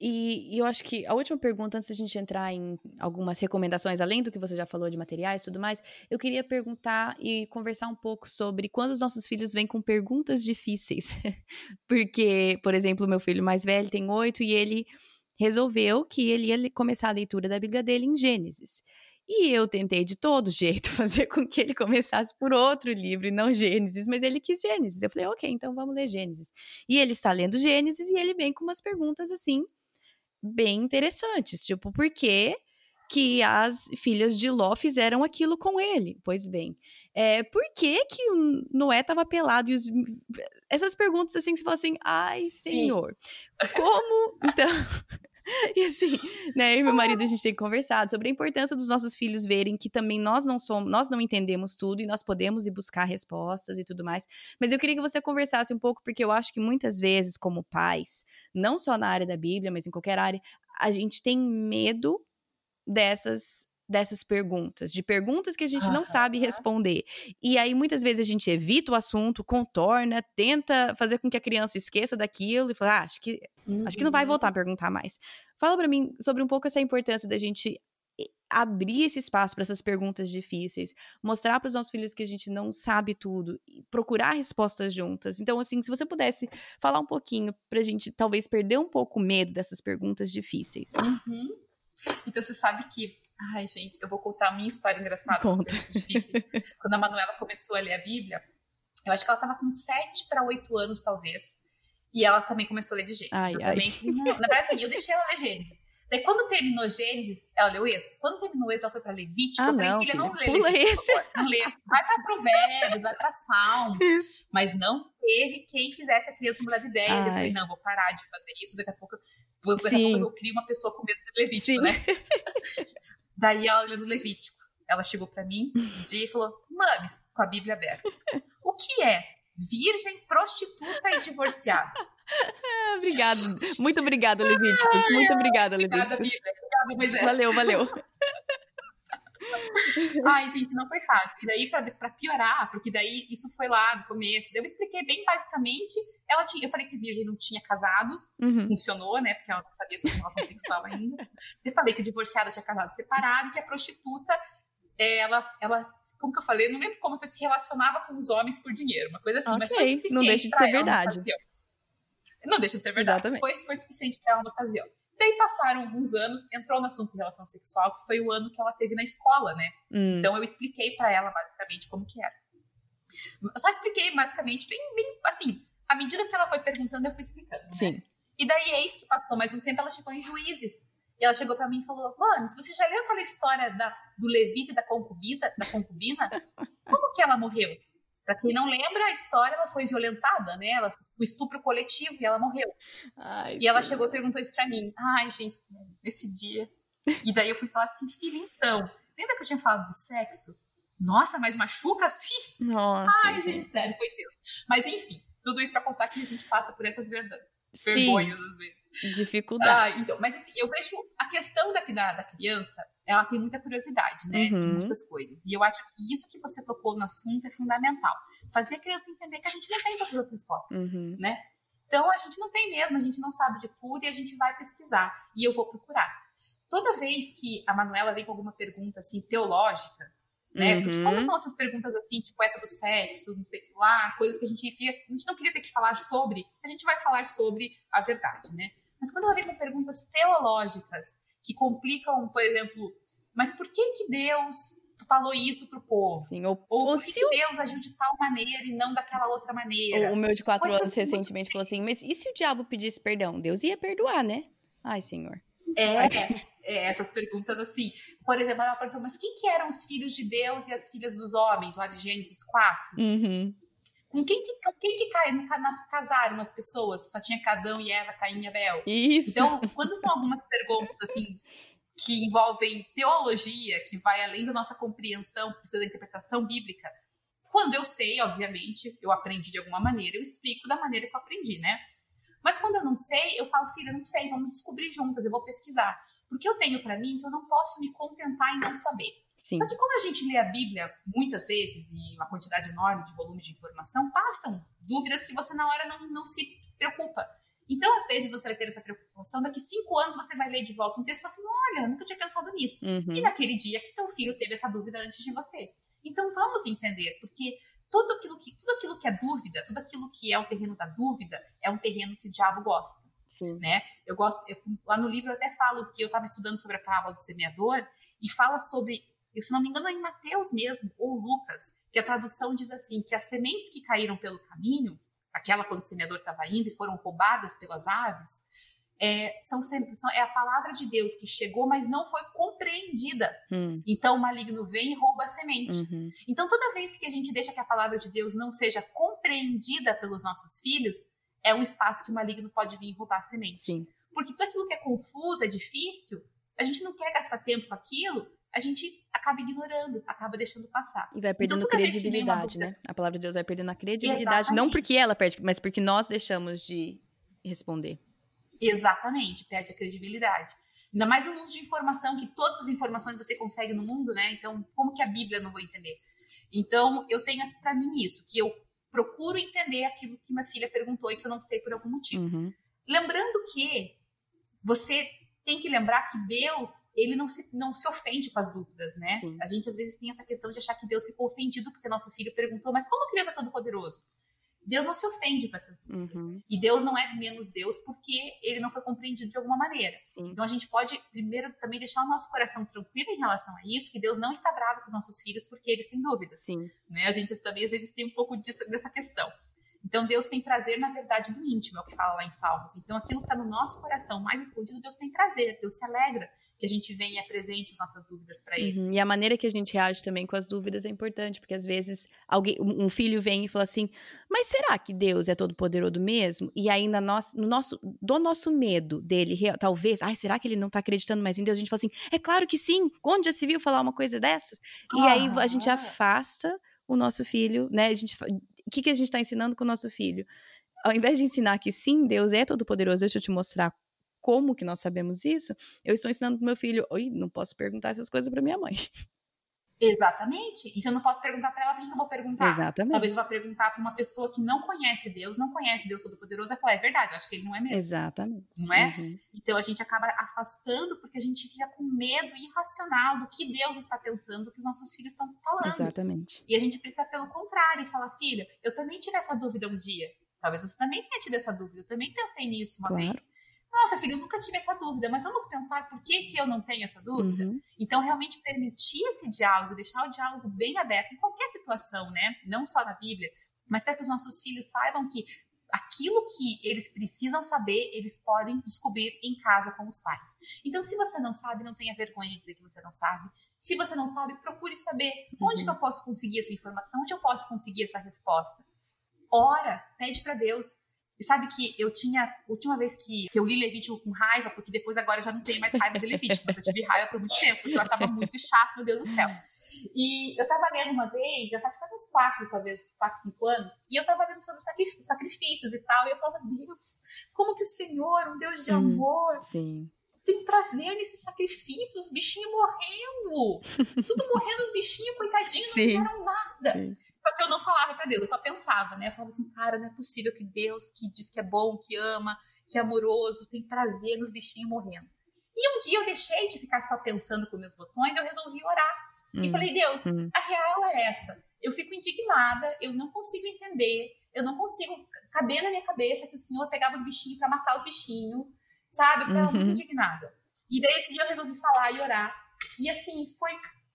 E, e, eu acho que a última pergunta, antes de a gente entrar em algumas recomendações, além do que você já falou de materiais e tudo mais, eu queria perguntar e conversar um pouco sobre quando os nossos filhos vêm com perguntas difíceis. Porque, por exemplo, meu filho mais velho tem oito e ele resolveu que ele ia começar a leitura da Bíblia dele em Gênesis. E eu tentei de todo jeito fazer com que ele começasse por outro livro e não Gênesis, mas ele quis Gênesis. Eu falei, ok, então vamos ler Gênesis. E ele está lendo Gênesis e ele vem com umas perguntas assim, bem interessantes, tipo, por que que as filhas de Ló fizeram aquilo com ele? Pois bem, é, por que que Noé estava pelado e os... Essas perguntas assim, que você fala assim, ai, Sim. senhor, como... Então... E assim, né, eu e meu marido a gente tem conversado sobre a importância dos nossos filhos verem que também nós não somos, nós não entendemos tudo e nós podemos ir buscar respostas e tudo mais. Mas eu queria que você conversasse um pouco porque eu acho que muitas vezes como pais, não só na área da Bíblia, mas em qualquer área, a gente tem medo dessas dessas perguntas, de perguntas que a gente não sabe responder. E aí muitas vezes a gente evita o assunto, contorna, tenta fazer com que a criança esqueça daquilo e fala, ah, acho que uhum. acho que não vai voltar a uhum. perguntar mais. Fala para mim sobre um pouco essa importância da gente abrir esse espaço para essas perguntas difíceis, mostrar para os nossos filhos que a gente não sabe tudo, procurar respostas juntas. Então, assim, se você pudesse falar um pouquinho para a gente talvez perder um pouco o medo dessas perguntas difíceis. Uhum. Então você sabe que. Ai, gente, eu vou contar a minha história engraçada, Conta. difíceis. Quando a Manuela começou a ler a Bíblia, eu acho que ela estava com 7 para 8 anos, talvez. E ela também começou a ler de Gênesis. Ai, eu ai. também. Na verdade, assim, eu deixei ela ler Gênesis. Daí, quando terminou Gênesis, ela leu Êxodo. Quando terminou Êxodo, ela foi para Levítico. Ah, eu falei, não, filha, não lê Levítico, não lê. Vai para Provérbios, vai para Salmos. Isso. Mas não teve quem fizesse a criança mudar de ideia. Eu falei, não, vou parar de fazer isso. Daqui a pouco Pouco eu crio uma pessoa com medo de Levítico, Sim. né? Daí ela lendo Levítico. Ela chegou para mim um dia e falou: Mames, com a Bíblia aberta. O que é virgem, prostituta e divorciada? Obrigada. Muito obrigada, Levítico. Muito obrigada, Levítico. Obrigada, Bíblia. Obrigada, Moisés. Valeu, valeu. Ai, gente, não foi fácil. E daí, pra, pra, piorar, porque daí isso foi lá no começo, eu expliquei bem basicamente. Ela tinha, eu falei que virgem não tinha casado, uhum. funcionou, né? Porque ela não sabia sobre relação sexual ainda. Eu falei que a divorciada tinha casado separado e que a prostituta ela, ela, como que eu falei, eu não lembro como, se relacionava com os homens por dinheiro, uma coisa assim, okay. mas foi suficiente. Não deixa de ser verdade. Não deixa de ser verdade. Foi, foi suficiente para ela na ocasião. Daí passaram alguns anos, entrou no assunto de relação sexual, que foi o ano que ela teve na escola, né? Hum. Então eu expliquei para ela basicamente como que era. Eu só expliquei basicamente, bem, bem assim, à medida que ela foi perguntando, eu fui explicando. Né? Sim. E daí, eis que passou mais um tempo, ela chegou em Juízes. E ela chegou para mim e falou: Mano, você já leu aquela história da, do Levita e da concubina, da concubina? Como que ela morreu? Para quem não lembra, a história ela foi violentada, né? Ela o estupro coletivo e ela morreu. Ai, e ela chegou e perguntou isso para mim. Ai, gente, nesse dia. E daí eu fui falar assim, filha, então, lembra que eu tinha falado do sexo? Nossa, mas machuca assim? Nossa. Ai, gente, sério, foi Deus. Mas enfim, tudo isso para contar que a gente passa por essas verdades vergonhas às vezes. Dificuldade. Ah, então, mas assim, eu vejo a questão da, da, da criança, ela tem muita curiosidade, né? Uhum. De muitas coisas. E eu acho que isso que você tocou no assunto é fundamental. Fazer a criança entender que a gente não tem todas as respostas, uhum. né? Então a gente não tem mesmo, a gente não sabe de tudo e a gente vai pesquisar. E eu vou procurar. Toda vez que a Manuela vem com alguma pergunta assim teológica, né? Uhum. Porque como são essas perguntas assim, tipo essa do sexo, não sei lá, coisas que a gente enfia, a gente não queria ter que falar sobre, a gente vai falar sobre a verdade, né? Mas quando ela vem com perguntas teológicas que complicam, por exemplo, mas por que que Deus falou isso pro povo? Sim, ou, ou por que, Deus agiu de tal maneira e não daquela outra maneira? O, o meu de quatro anos assim, recentemente falou assim, mas e se o diabo pedisse perdão? Deus ia perdoar, né? Ai, senhor. É, é, essas perguntas assim. Por exemplo, ela perguntou, mas quem que eram os filhos de Deus e as filhas dos homens, lá de Gênesis 4? Uhum. Com quem que, com quem que casaram as pessoas? Só tinha Cadão e Eva, Caim e Abel. Isso. Então, quando são algumas perguntas assim que envolvem teologia, que vai além da nossa compreensão, precisa da interpretação bíblica, quando eu sei, obviamente, eu aprendi de alguma maneira, eu explico da maneira que eu aprendi, né? Mas quando eu não sei, eu falo, filha, não sei, vamos descobrir juntas, eu vou pesquisar. Porque eu tenho para mim que eu não posso me contentar em não saber. Sim. Só que quando a gente lê a Bíblia muitas vezes e uma quantidade enorme de volume de informação, passam dúvidas que você na hora não, não se, se preocupa. Então, às vezes, você vai ter essa preocupação, daqui cinco anos você vai ler de volta um texto e fala assim, olha, nunca tinha pensado nisso. Uhum. E naquele dia que teu filho teve essa dúvida antes de você. Então, vamos entender, porque tudo aquilo que, tudo aquilo que é dúvida, tudo aquilo que é o terreno da dúvida, é um terreno que o diabo gosta. Sim. Né? Eu gosto, eu, lá no livro eu até falo que eu estava estudando sobre a parábola do semeador e fala sobre, se não me engano, é em Mateus mesmo, ou Lucas, que a tradução diz assim: que as sementes que caíram pelo caminho, aquela quando o semeador estava indo e foram roubadas pelas aves, é, são, são, é a palavra de Deus que chegou, mas não foi compreendida. Hum. Então o maligno vem e rouba a semente. Uhum. Então toda vez que a gente deixa que a palavra de Deus não seja compreendida pelos nossos filhos, é um espaço que o maligno pode vir e roubar a semente. Sim. Porque tudo aquilo que é confuso, é difícil, a gente não quer gastar tempo com aquilo, a gente acaba ignorando, acaba deixando passar. E vai então, perdendo então, credibilidade, né? A palavra de Deus vai perdendo a credibilidade, Exatamente. não porque ela perde, mas porque nós deixamos de responder. Exatamente, perde a credibilidade. Ainda mais no mundo de informação, que todas as informações você consegue no mundo, né? Então, como que a Bíblia não vou entender? Então, eu tenho para mim isso, que eu procuro entender aquilo que minha filha perguntou e que eu não sei por algum motivo. Uhum. Lembrando que você tem que lembrar que Deus, ele não se, não se ofende com as dúvidas, né? Sim. A gente às vezes tem essa questão de achar que Deus ficou ofendido porque nosso filho perguntou, mas como que Deus é todo poderoso? Deus não se ofende com essas dúvidas. Uhum. E Deus não é menos Deus porque ele não foi compreendido de alguma maneira. Sim. Então a gente pode, primeiro, também deixar o nosso coração tranquilo em relação a isso, que Deus não está bravo com os nossos filhos porque eles têm dúvidas. Sim. Né? A gente também, às vezes, tem um pouco disso, dessa questão. Então Deus tem prazer na verdade do íntimo, é o que fala lá em Salmos. Então aquilo que está no nosso coração mais escondido, Deus tem prazer, Deus se alegra que a gente venha e apresente as nossas dúvidas para Ele. Uhum. E a maneira que a gente reage também com as dúvidas é importante, porque às vezes alguém, um filho vem e fala assim: Mas será que Deus é todo poderoso mesmo? E no nosso, no nosso, do nosso medo dele, talvez, ai, será que ele não está acreditando mais em Deus? A gente fala assim: É claro que sim. Onde já se viu falar uma coisa dessas? E ah. aí a gente afasta o nosso filho, né? A gente o que, que a gente está ensinando com o nosso filho? Ao invés de ensinar que sim, Deus é todo-poderoso, deixa eu te mostrar como que nós sabemos isso, eu estou ensinando pro meu filho, oi, não posso perguntar essas coisas para minha mãe. Exatamente. E se eu não posso perguntar para ela, para quem eu vou perguntar? Exatamente. Talvez eu vá perguntar para uma pessoa que não conhece Deus, não conhece Deus Todo-Poderoso, e falar, é verdade, eu acho que ele não é mesmo. Exatamente. Não é? Uhum. Então a gente acaba afastando porque a gente fica com medo irracional do que Deus está pensando, do que os nossos filhos estão falando. Exatamente. E a gente precisa, pelo contrário, falar, filha, eu também tive essa dúvida um dia. Talvez você também tenha tido essa dúvida, eu também pensei nisso uma claro. vez. Nossa, filho, eu nunca tive essa dúvida, mas vamos pensar por que, que eu não tenho essa dúvida? Uhum. Então, realmente permitir esse diálogo, deixar o diálogo bem aberto em qualquer situação, né? Não só na Bíblia, mas para que os nossos filhos saibam que aquilo que eles precisam saber, eles podem descobrir em casa com os pais. Então, se você não sabe, não tenha vergonha de dizer que você não sabe. Se você não sabe, procure saber onde uhum. que eu posso conseguir essa informação, onde eu posso conseguir essa resposta. Ora, pede para Deus. E sabe que eu tinha, última vez que, que eu li Levítico com raiva, porque depois agora eu já não tenho mais raiva de Levítico, mas eu tive raiva por muito tempo, porque eu achava muito chato, meu Deus do céu. E eu tava lendo uma vez, já faz quase uns quatro, talvez quatro, cinco anos, e eu tava lendo sobre os sacrifícios e tal, e eu falava, Deus, como que o Senhor, um Deus de hum, amor, sim tem prazer nesses sacrifícios, os bichinhos morrendo. Tudo morrendo, os bichinhos, coitadinhos, não fizeram nada. Sim. Só que eu não falava para Deus, eu só pensava, né? Eu falava assim, cara, não é possível que Deus, que diz que é bom, que ama, que é amoroso, tem prazer nos bichinhos morrendo. E um dia eu deixei de ficar só pensando com meus botões, eu resolvi orar. Hum. E falei, Deus, hum. a real é essa. Eu fico indignada, eu não consigo entender, eu não consigo caber na minha cabeça que o Senhor pegava os bichinhos para matar os bichinhos sabe? Eu ficava uhum. muito indignada. E daí esse dia eu resolvi falar e orar. E assim, foi,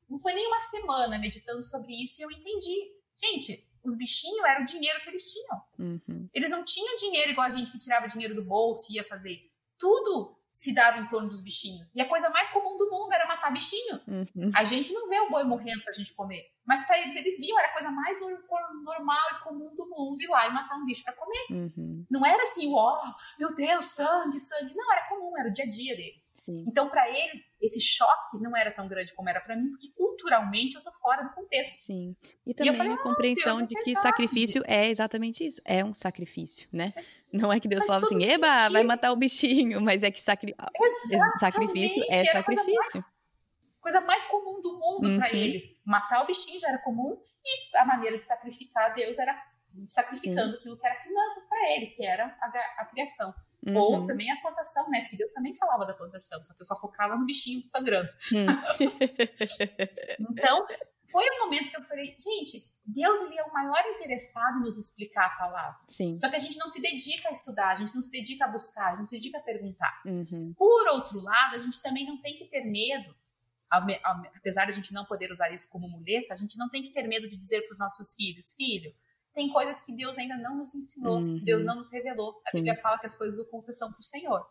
não foi nem uma semana meditando sobre isso e eu entendi. Gente, os bichinhos era o dinheiro que eles tinham. Uhum. Eles não tinham dinheiro igual a gente que tirava dinheiro do bolso e ia fazer. Tudo se dava em torno dos bichinhos. E a coisa mais comum do mundo era matar bichinho. Uhum. A gente não vê o boi morrendo pra gente comer. Mas para eles, eles viam, era a coisa mais normal e comum do mundo ir lá e matar um bicho para comer. Uhum. Não era assim, ó, oh, meu Deus, sangue, sangue. Não, era comum, era o dia a dia deles. Sim. Então, para eles, esse choque não era tão grande como era para mim, porque culturalmente eu tô fora do contexto. Sim. E também e falei, a ah, compreensão Deus, é de que sacrifício é exatamente isso. É um sacrifício, né? Não é que Deus fala assim, eba, sentido. vai matar o bichinho, mas é que sacri... sacrifício é sacrifício coisa mais comum do mundo uhum. para eles. Matar o bichinho já era comum e a maneira de sacrificar Deus era sacrificando Sim. aquilo que era finanças para ele, que era a, a criação. Uhum. Ou também a plantação, né? Porque Deus também falava da plantação, só que eu só focava no bichinho sangrando. então, foi um momento que eu falei, gente, Deus ele é o maior interessado em nos explicar a palavra. Sim. Só que a gente não se dedica a estudar, a gente não se dedica a buscar, a gente não se dedica a perguntar. Uhum. Por outro lado, a gente também não tem que ter medo apesar de a gente não poder usar isso como muleta, a gente não tem que ter medo de dizer para os nossos filhos, filho, tem coisas que Deus ainda não nos ensinou, uhum. Deus não nos revelou. A Sim. Bíblia fala que as coisas ocultas são para o Senhor.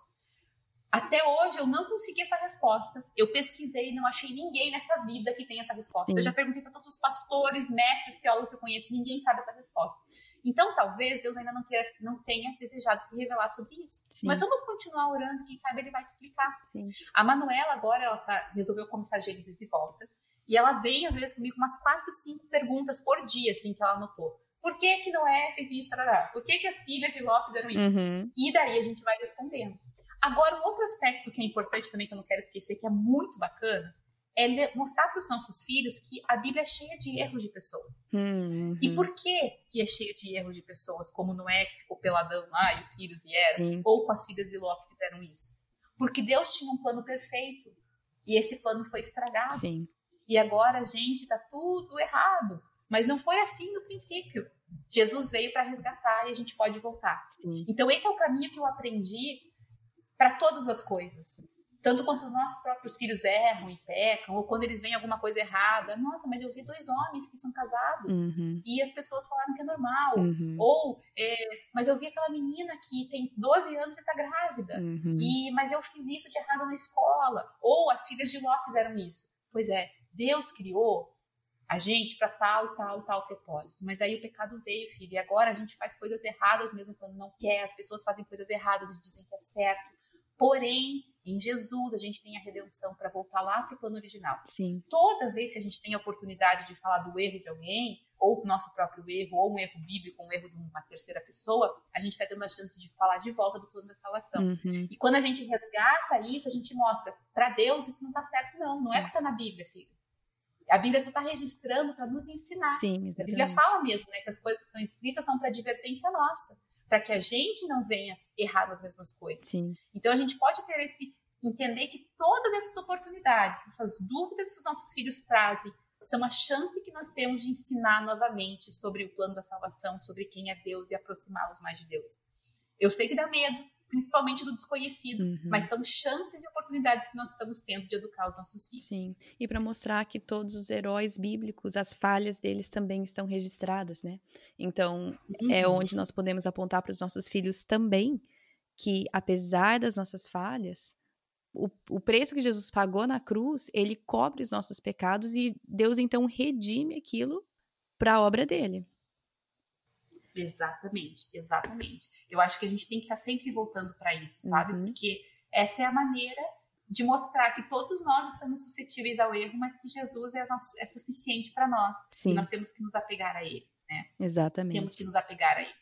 Até hoje eu não consegui essa resposta. Eu pesquisei, não achei ninguém nessa vida que tem essa resposta. Sim. Eu já perguntei para todos os pastores, mestres, teólogos que eu conheço, ninguém sabe essa resposta. Então, talvez Deus ainda não, queira, não tenha desejado se revelar sobre isso. Sim. Mas vamos continuar orando, quem sabe ele vai te explicar. Sim. A Manuela agora ela tá, resolveu começar Gênesis de volta. E ela vem, às vezes, comigo umas quatro, cinco perguntas por dia, assim, que ela anotou. Por que que Noé fez isso? Por que que as filhas de Ló fizeram isso? Uhum. E daí a gente vai respondendo. Agora, um outro aspecto que é importante também, que eu não quero esquecer, que é muito bacana, é mostrar para os nossos filhos que a Bíblia é cheia de erros de pessoas. Uhum. E por que que é cheia de erros de pessoas, como Noé que ficou peladão lá e os filhos vieram, Sim. ou com as filhas de Ló que fizeram isso? Porque Deus tinha um plano perfeito e esse plano foi estragado. Sim. E agora, gente, tá tudo errado. Mas não foi assim no princípio. Jesus veio para resgatar e a gente pode voltar. Sim. Então esse é o caminho que eu aprendi para todas as coisas. Tanto quanto os nossos próprios filhos erram e pecam, ou quando eles veem alguma coisa errada. Nossa, mas eu vi dois homens que são casados Uhum. e as pessoas falaram que é normal. Uhum. Ou, é, mas eu vi aquela menina que tem 12 anos e tá grávida. Uhum. E, mas eu fiz isso de errado na escola. Ou as filhas de Ló fizeram isso. Pois é, Deus criou a gente para tal e tal e tal propósito. Mas daí o pecado veio, filho. E agora a gente faz coisas erradas mesmo quando não quer. As pessoas fazem coisas erradas e dizem que é certo. Porém, em Jesus a gente tem a redenção para voltar lá para o plano original. Sim. Toda vez que a gente tem a oportunidade de falar do erro de alguém, ou o nosso próprio erro, ou um erro bíblico, um erro de uma terceira pessoa, a gente está tendo a chance de falar de volta do plano da salvação. Uhum. E quando a gente resgata isso, a gente mostra, para Deus isso não está certo, não. Não é Sim. porque está na Bíblia, filho. A Bíblia só está registrando para nos ensinar. Sim, A. Bíblia fala mesmo, né, que as coisas que estão escritas são para advertência nossa, para que a gente não venha errar nas mesmas coisas. Sim. Então a gente pode ter esse entender que todas essas oportunidades, essas dúvidas que os nossos filhos trazem, são a chance que nós temos de ensinar novamente sobre o plano da salvação, sobre quem é Deus e aproximá-los mais de Deus. Eu sei que dá medo, principalmente do desconhecido, Uhum. mas são chances e oportunidades que nós estamos tendo de educar os nossos filhos. Sim, e para mostrar que todos os heróis bíblicos, as falhas deles também estão registradas, né? Então, é Uhum. onde nós podemos apontar para os nossos filhos também que, apesar das nossas falhas, o, o preço que Jesus pagou na cruz, ele cobre os nossos pecados e Deus então redime aquilo para a obra dele. Exatamente, exatamente. Eu acho que a gente tem que estar sempre voltando para isso, sabe? Uhum. Porque essa é a maneira de mostrar que todos nós estamos suscetíveis ao erro, mas que Jesus é, nosso, é suficiente para nós. Sim, E nós temos que nos apegar a ele. exatamente. Temos que nos apegar a ele.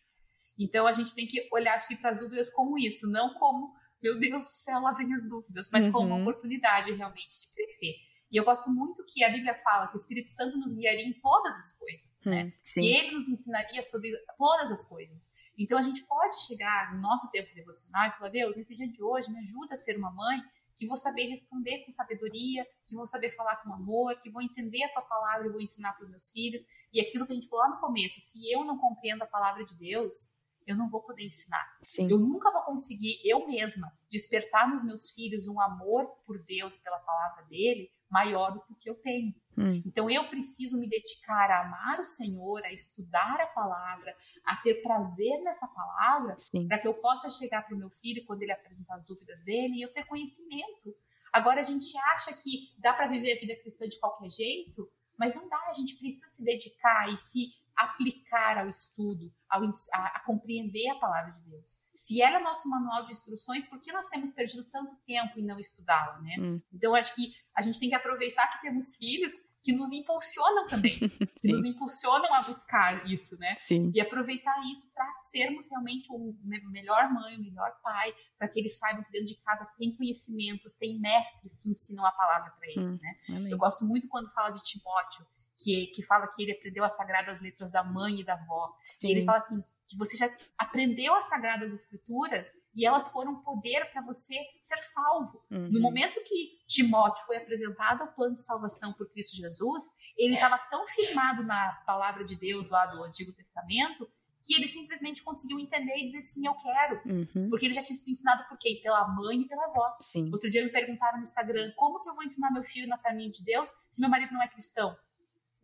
Então a gente tem que olhar, acho que, para as dúvidas como isso, não como, meu Deus do céu, lá vem as dúvidas, mas como uma Uhum. oportunidade realmente de crescer. E eu gosto muito que a Bíblia fala que o Espírito Santo nos guiaria em todas as coisas, né? Hum, que sim, ele nos ensinaria sobre todas as coisas. Então a gente pode chegar no nosso tempo devocional e falar: Deus, nesse dia de hoje, me ajuda a ser uma mãe que vou saber responder com sabedoria, que vou saber falar com amor, que vou entender a tua palavra e vou ensinar para os meus filhos. E aquilo que a gente falou lá no começo: se eu não compreendo a palavra de Deus, eu não vou poder ensinar. sim, Eu nunca vou conseguir, eu mesma, despertar nos meus filhos um amor por Deus e pela palavra dele maior do que o que eu tenho. Hum. Então eu preciso me dedicar a amar o Senhor, a estudar a palavra, a ter prazer nessa palavra, para que eu possa chegar para o meu filho quando ele apresentar as dúvidas dele e eu ter conhecimento. Agora a gente acha que dá para viver a vida cristã de qualquer jeito, mas não dá, a gente precisa se dedicar e se aplicar ao estudo, ao, a, a compreender a palavra de Deus. Se ela é nosso manual de instruções, por que nós temos perdido tanto tempo em não estudá-la, né? Hum. Então, acho que a gente tem que aproveitar que temos filhos que nos impulsionam também, que nos impulsionam a buscar isso, né? sim, E aproveitar isso para sermos realmente o me- melhor mãe, o melhor pai, para que eles saibam que dentro de casa tem conhecimento, tem mestres que ensinam a palavra para eles, Hum. né? amém. Eu gosto muito quando fala de Timóteo, que, que fala que ele aprendeu as sagradas letras da mãe e da avó. E ele Sim. fala assim, que você já aprendeu as sagradas escrituras e elas foram poder para você ser salvo. Uhum. No momento que Timóteo foi apresentado ao plano de salvação por Cristo Jesus, ele estava tão firmado na palavra de Deus lá do Antigo Testamento que ele simplesmente conseguiu entender e dizer sim, eu quero. Uhum. Porque ele já tinha sido ensinado por quê? Pela mãe e pela avó. Sim, Outro dia me perguntaram no Instagram como que eu vou ensinar meu filho no caminho de Deus se meu marido não é cristão.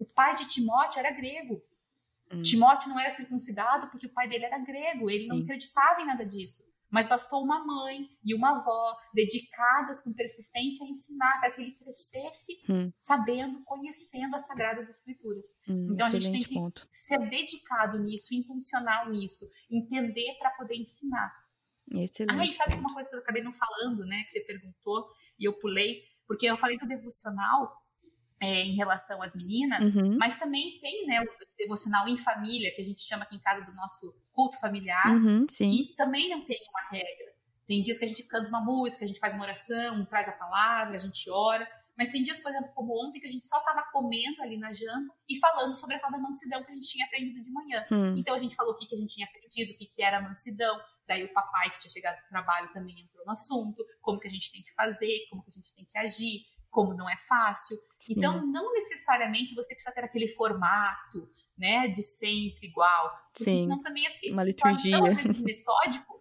O pai de Timóteo era grego. Hum. Timóteo não era circuncidado porque o pai dele era grego. Ele não Sim. acreditava em nada disso. mas bastou uma mãe e uma avó dedicadas com persistência a ensinar para que ele crescesse hum. sabendo, conhecendo as sagradas escrituras. Hum, então a gente tem que ponto. ser dedicado nisso, intencional nisso, entender para poder ensinar. Excelente. Ah, e sabe uma coisa que eu acabei não falando, né, que você perguntou e eu pulei, porque eu falei do devocional é, em relação às meninas, uhum. mas também tem né, esse devocional em família, que a gente chama aqui em casa do nosso culto familiar, uhum, que também não tem uma regra. Tem dias que a gente canta uma música, a gente faz uma oração, traz a palavra, a gente ora, mas tem dias, por exemplo, como ontem, que a gente só estava comendo ali na janta e falando sobre a tal da mansidão que a gente tinha aprendido de manhã. Hum. Então a gente falou o que, que a gente tinha aprendido, o que, que era mansidão. Daí o papai que tinha chegado do trabalho também entrou no assunto, como que a gente tem que fazer, como que a gente tem que agir como não é fácil. Sim. Então, não necessariamente você precisa ter aquele formato, né, de sempre igual. Porque Sim. senão também assim, uma liturgia. Tão, às vezes, metódico.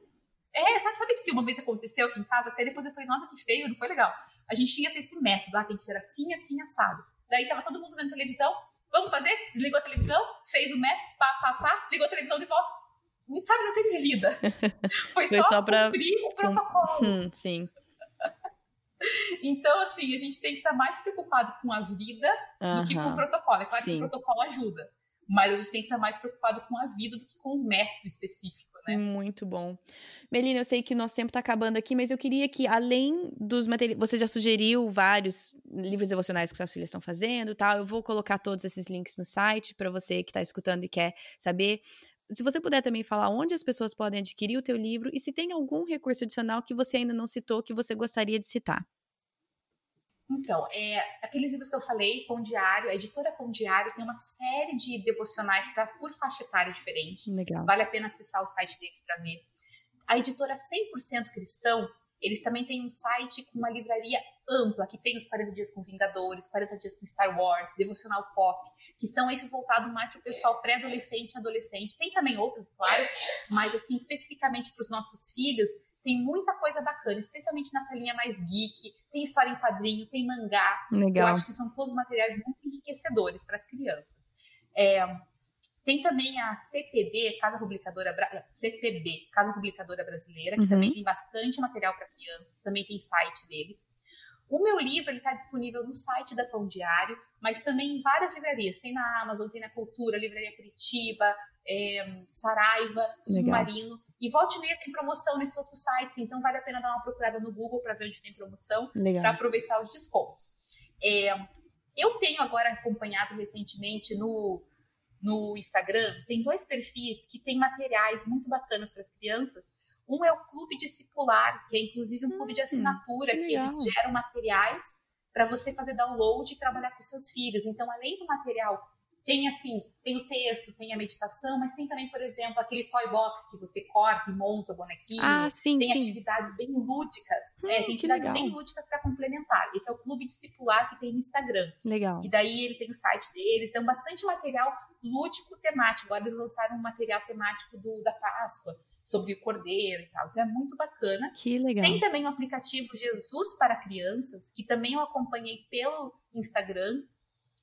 É, sabe, sabe que uma vez aconteceu aqui em casa? Até depois eu falei, nossa, que feio, não foi legal. A gente tinha esse método, ah, tem que ser assim, assim, assado. Daí tava todo mundo vendo televisão, vamos fazer? Desligou a televisão, fez o método, pá, pá, pá, ligou a televisão de volta. Sabe, não teve vida. Foi, foi só, só pra... cumprir o protocolo. Hum, sim. Então, assim, a gente tem que estar mais preocupado com a vida do que com o protocolo. É claro Sim. que o protocolo ajuda, mas a gente tem que estar mais preocupado com a vida do que com o método específico. Né? Muito bom. Melina, eu sei que nosso tempo está acabando aqui, mas eu queria que, além dos materiais. Você já sugeriu vários livros devocionais que suas filhas estão fazendo tal. Eu vou colocar todos esses links no site para você que está escutando e quer saber. Se você puder também falar onde as pessoas podem adquirir o teu livro e se tem algum recurso adicional que você ainda não citou que você gostaria de citar. Então, é, aqueles livros que eu falei, Pão Diário, a editora Pão Diário tem uma série de devocionais para por faixa etária diferente. Legal. Vale a pena acessar o site deles para ver. A editora 100% Cristão, eles também têm um site com uma livraria ampla, que tem os 40 dias com Vingadores, 40 dias com Star Wars, Devocional Pop, que são esses voltados mais para o pessoal pré-adolescente e adolescente. Tem também outros, claro, mas assim, especificamente para os nossos filhos, tem muita coisa bacana, especialmente nessa linha mais geek. Tem história em quadrinho, tem mangá. Legal. Eu acho que são todos materiais muito enriquecedores para as crianças. É, tem também a CPB, Casa Publicadora CPB, Casa Publicadora Brasileira, que uhum. também tem bastante material para crianças, também tem site deles. O meu livro está disponível no site da Pão Diário, mas também em várias livrarias. Tem na Amazon, tem na Cultura, Livraria Curitiba, é, Saraiva, Submarino. Legal. E volte e meia tem promoção nesses outros sites, então vale a pena dar uma procurada no Google para ver onde tem promoção, para aproveitar os descontos. É, eu tenho agora acompanhado recentemente no, no Instagram, tem dois perfis que têm materiais muito bacanas para as crianças, um é o Clube Discipular, que é inclusive um clube de hum, assinatura, que, que eles geram materiais para você fazer download e trabalhar com seus filhos. Então, além do material, tem assim, tem o texto, tem a meditação, mas tem também, por exemplo, aquele toy box que você corta e monta o bonequinho. Ah, sim, tem sim. atividades bem lúdicas. Hum, tem atividades bem lúdicas para complementar. Esse é o clube discipular que tem no Instagram. Legal. E daí ele tem o site deles, tem bastante material lúdico temático. Agora eles lançaram um material temático do, da Páscoa sobre o cordeiro e tal. Então é muito bacana. Que legal. Tem também o aplicativo Jesus para Crianças, que também eu acompanhei pelo Instagram.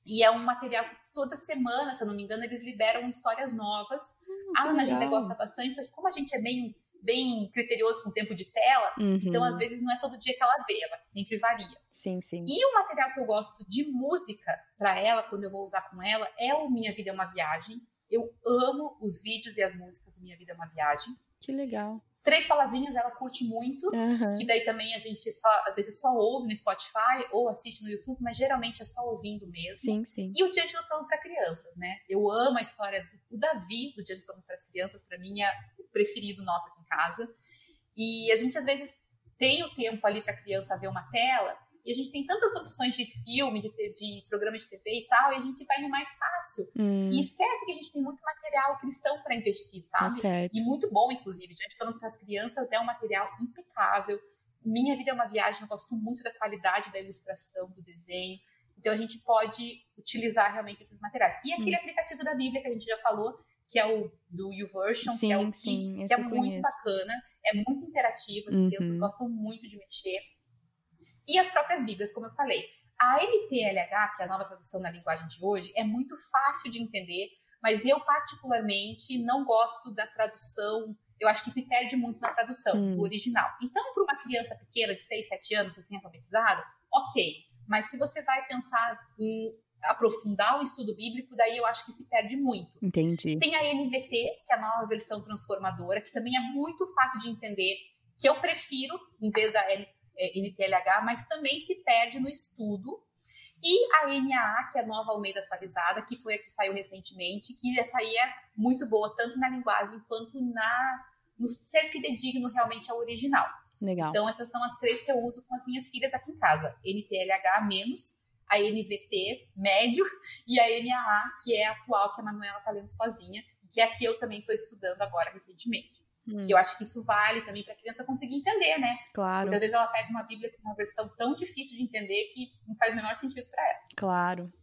E é um material que toda semana, se eu não me engano, eles liberam histórias novas. Hum, a Ana gosta bastante, só que como a gente é bem, bem criterioso com o tempo de tela, uhum. então às vezes não é todo dia que ela vê, ela sempre varia. Sim, sim. E o material que eu gosto de música para ela, quando eu vou usar com ela, é o Minha Vida é uma Viagem. Eu amo os vídeos e as músicas do Minha Vida é uma Viagem. Que legal. Três palavrinhas ela curte muito, uhum. que daí também a gente só, às vezes só ouve no Spotify ou assiste no YouTube, mas geralmente é só ouvindo mesmo. Sim, sim. E o Diante do Trono para crianças, né? Eu amo a história do Davi, do Diante do Trono para as crianças, para mim é o preferido nosso aqui em casa. E a gente às vezes tem o tempo ali para a criança ver uma tela, e a gente tem tantas opções de filme, de, de programa de TV e tal, e a gente vai no mais fácil. Hum. E esquece que a gente tem muito material cristão para investir, sabe? Tá e muito bom, inclusive. Já falando para as crianças, é um material impecável. Minha Vida é uma Viagem, eu gosto muito da qualidade da ilustração, do desenho. Então a gente pode utilizar realmente esses materiais. E aquele hum. aplicativo da Bíblia que a gente já falou, que é o do YouVersion, sim, que é o Kids, sim, que é muito conheço. bacana, é muito interativo, as uhum. crianças gostam muito de mexer e as próprias Bíblias, como eu falei. A NTLH, que é a nova tradução na linguagem de hoje, é muito fácil de entender, mas eu particularmente não gosto da tradução eu acho que se perde muito na tradução hum. do original. Então, para uma criança pequena de 6, 7 anos, assim, alfabetizada, ok. Mas se você vai pensar em aprofundar o estudo bíblico, daí eu acho que se perde muito. Entendi. Tem a NVT, que é a nova versão transformadora, que também é muito fácil de entender, que eu prefiro em vez da NTLH, mas também se perde no estudo. E a NAA, que é a nova Almeida atualizada, que foi a que saiu recentemente, que essa aí é muito boa, tanto na linguagem quanto na no ser fidedigno realmente ao original. Legal. Então, essas são as três que eu uso com as minhas filhas aqui em casa. NTLH menos, a NVT médio e a NAA, que é a atual, que a Manuela está lendo sozinha, que é a que eu também estou estudando agora recentemente. Hum. Que eu acho que isso vale também para a criança conseguir entender, né? Claro. Porque às vezes ela pega uma Bíblia com uma versão tão difícil de entender que não faz o menor sentido para ela. Claro.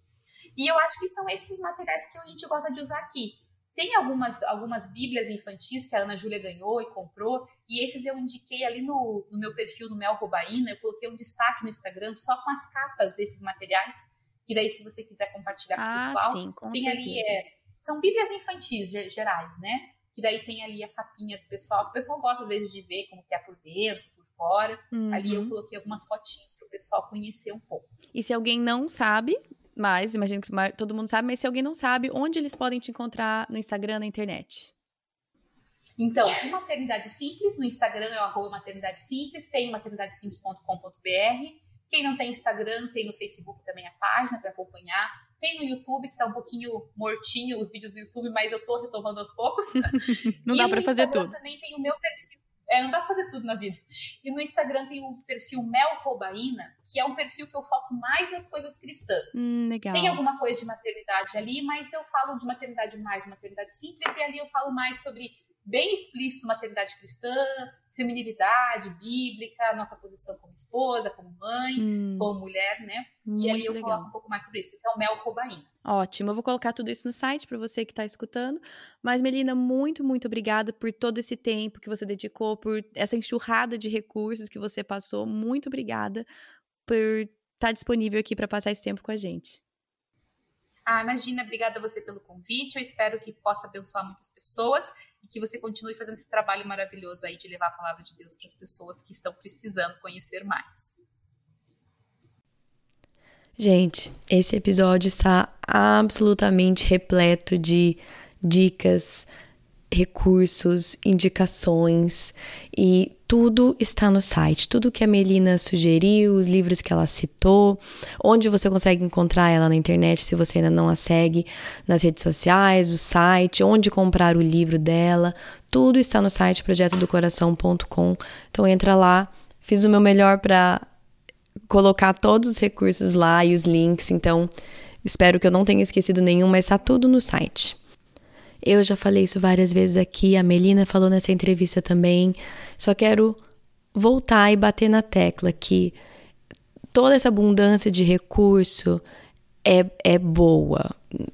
E eu acho que são esses os materiais que a gente gosta de usar aqui. Tem algumas, algumas bíblias infantis que a Ana Júlia ganhou e comprou, e esses eu indiquei ali no, no meu perfil no Mel Robaína, eu coloquei um destaque no Instagram só com as capas desses materiais, que daí se você quiser compartilhar com o ah, pessoal, sim, com tem certeza. ali, é, são bíblias infantis gerais, né? Que daí tem ali a capinha do pessoal, que o pessoal gosta às vezes de ver como que é por dentro, por fora. Uhum. Ali eu coloquei algumas fotinhas para o pessoal conhecer um pouco. E se alguém não sabe, mas imagino que todo mundo sabe, mas se alguém não sabe, onde eles podem te encontrar no Instagram, na internet? Então, o Maternidade Simples, no Instagram é o arroba maternidade simples, tem maternidadesimples.com.br. Quem não tem Instagram, tem no Facebook também a página para acompanhar. Tem no YouTube, que está um pouquinho mortinho os vídeos do YouTube, mas eu estou retomando aos poucos. não e dá para fazer tudo. também tem o meu perfil é, não dá pra fazer tudo na vida. E no Instagram tem o perfil Mel Robaína, que é um perfil que eu foco mais nas coisas cristãs. Hum, legal. Tem alguma coisa de maternidade ali, mas eu falo de maternidade mais, maternidade simples, e ali eu falo mais sobre bem explícito maternidade cristã, feminilidade bíblica, nossa posição como esposa, como mãe, hum, como mulher, né? E ali eu legal. coloco um pouco mais sobre isso. Esse é o Mel Robaína. Ótimo, eu vou colocar tudo isso no site para você que está escutando. Mas, Melina, muito, muito obrigada por todo esse tempo que você dedicou, por essa enxurrada de recursos que você passou. Muito obrigada por estar tá disponível aqui para passar esse tempo com a gente. Ah, imagina, obrigada a você pelo convite. Eu espero que possa abençoar muitas pessoas e que você continue fazendo esse trabalho maravilhoso aí de levar a palavra de Deus para as pessoas que estão precisando conhecer mais. Gente, esse episódio está absolutamente repleto de dicas, recursos, indicações e tudo está no site. Tudo que a Melina sugeriu, os livros que ela citou, onde você consegue encontrar ela na internet se você ainda não a segue, nas redes sociais, o site, onde comprar o livro dela, tudo está no site projetodocoração.com. Então entra lá. Fiz o meu melhor para colocar todos os recursos lá e os links, então espero que eu não tenha esquecido nenhum, mas está tudo no site. Eu já falei isso várias vezes aqui, a Melina falou nessa entrevista também. Só quero voltar e bater na tecla que toda essa abundância de recurso é, é boa,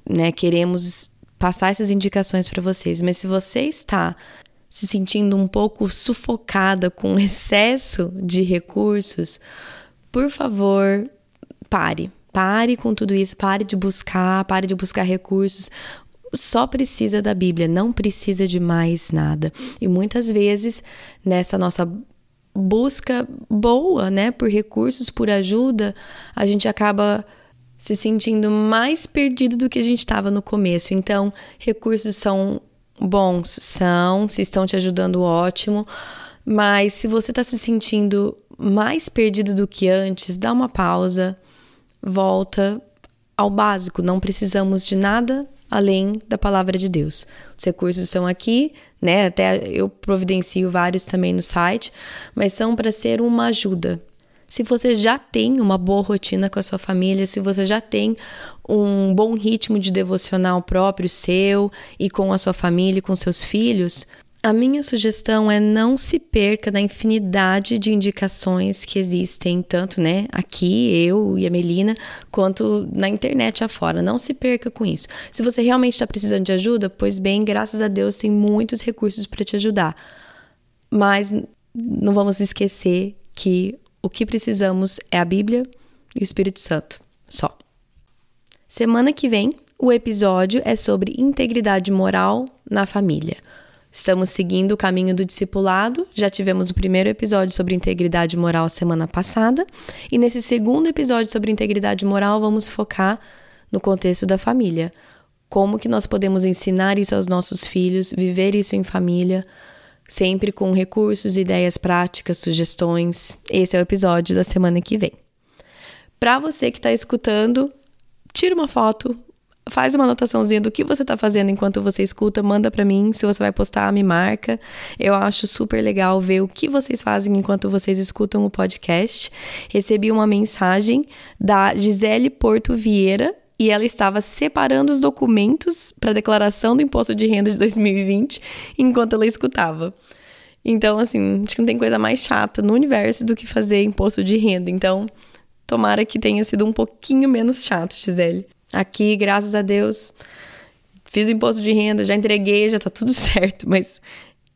né? Queremos passar essas indicações para vocês, mas se você está se sentindo um pouco sufocada com excesso de recursos, por favor, pare. Pare com tudo isso, pare de buscar, pare de buscar recursos só precisa da Bíblia, não precisa de mais nada. E muitas vezes, nessa nossa busca boa, né, por recursos, por ajuda, a gente acaba se sentindo mais perdido do que a gente estava no começo. Então, recursos são bons, são, se estão te ajudando, ótimo. Mas se você está se sentindo mais perdido do que antes, dá uma pausa, volta ao básico. Não precisamos de nada além da palavra de Deus. Os recursos estão aqui, né? Até eu providencio vários também no site, mas são para ser uma ajuda. Se você já tem uma boa rotina com a sua família, se você já tem um bom ritmo de devocional próprio seu e com a sua família e com seus filhos, a minha sugestão é não se perca na infinidade de indicações que existem, tanto né, aqui, eu e a Melina, quanto na internet afora. Não se perca com isso. Se você realmente está precisando de ajuda, pois bem, graças a Deus tem muitos recursos para te ajudar. Mas não vamos esquecer que o que precisamos é a Bíblia e o Espírito Santo. Só. Semana que vem, o episódio é sobre integridade moral na família. Estamos seguindo o caminho do discipulado. Já tivemos o primeiro episódio sobre integridade moral semana passada, e nesse segundo episódio sobre integridade moral vamos focar no contexto da família. Como que nós podemos ensinar isso aos nossos filhos, viver isso em família, sempre com recursos, ideias práticas, sugestões. Esse é o episódio da semana que vem. Para você que está escutando, tira uma foto, faz uma anotaçãozinha do que você está fazendo enquanto você escuta, manda para mim. Se você vai postar, me marca. Eu acho super legal ver o que vocês fazem enquanto vocês escutam o podcast. Recebi uma mensagem da Gisele Porto Vieira e ela estava separando os documentos para a declaração do imposto de renda de 2020 enquanto ela escutava. Então, assim, acho que não tem coisa mais chata no universo do que fazer imposto de renda. Então, tomara que tenha sido um pouquinho menos chato, Gisele. Aqui, graças a Deus, fiz o imposto de renda, já entreguei, já tá tudo certo, mas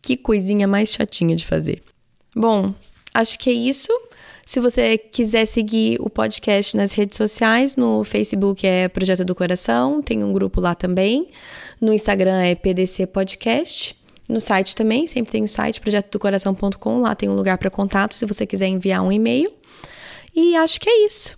que coisinha mais chatinha de fazer. Bom, acho que é isso. Se você quiser seguir o podcast nas redes sociais, no Facebook é Projeto do Coração, tem um grupo lá também. No Instagram é PDC Podcast. No site também, sempre tem o site projetodocoração.com, lá tem um lugar para contato se você quiser enviar um e-mail. E acho que é isso.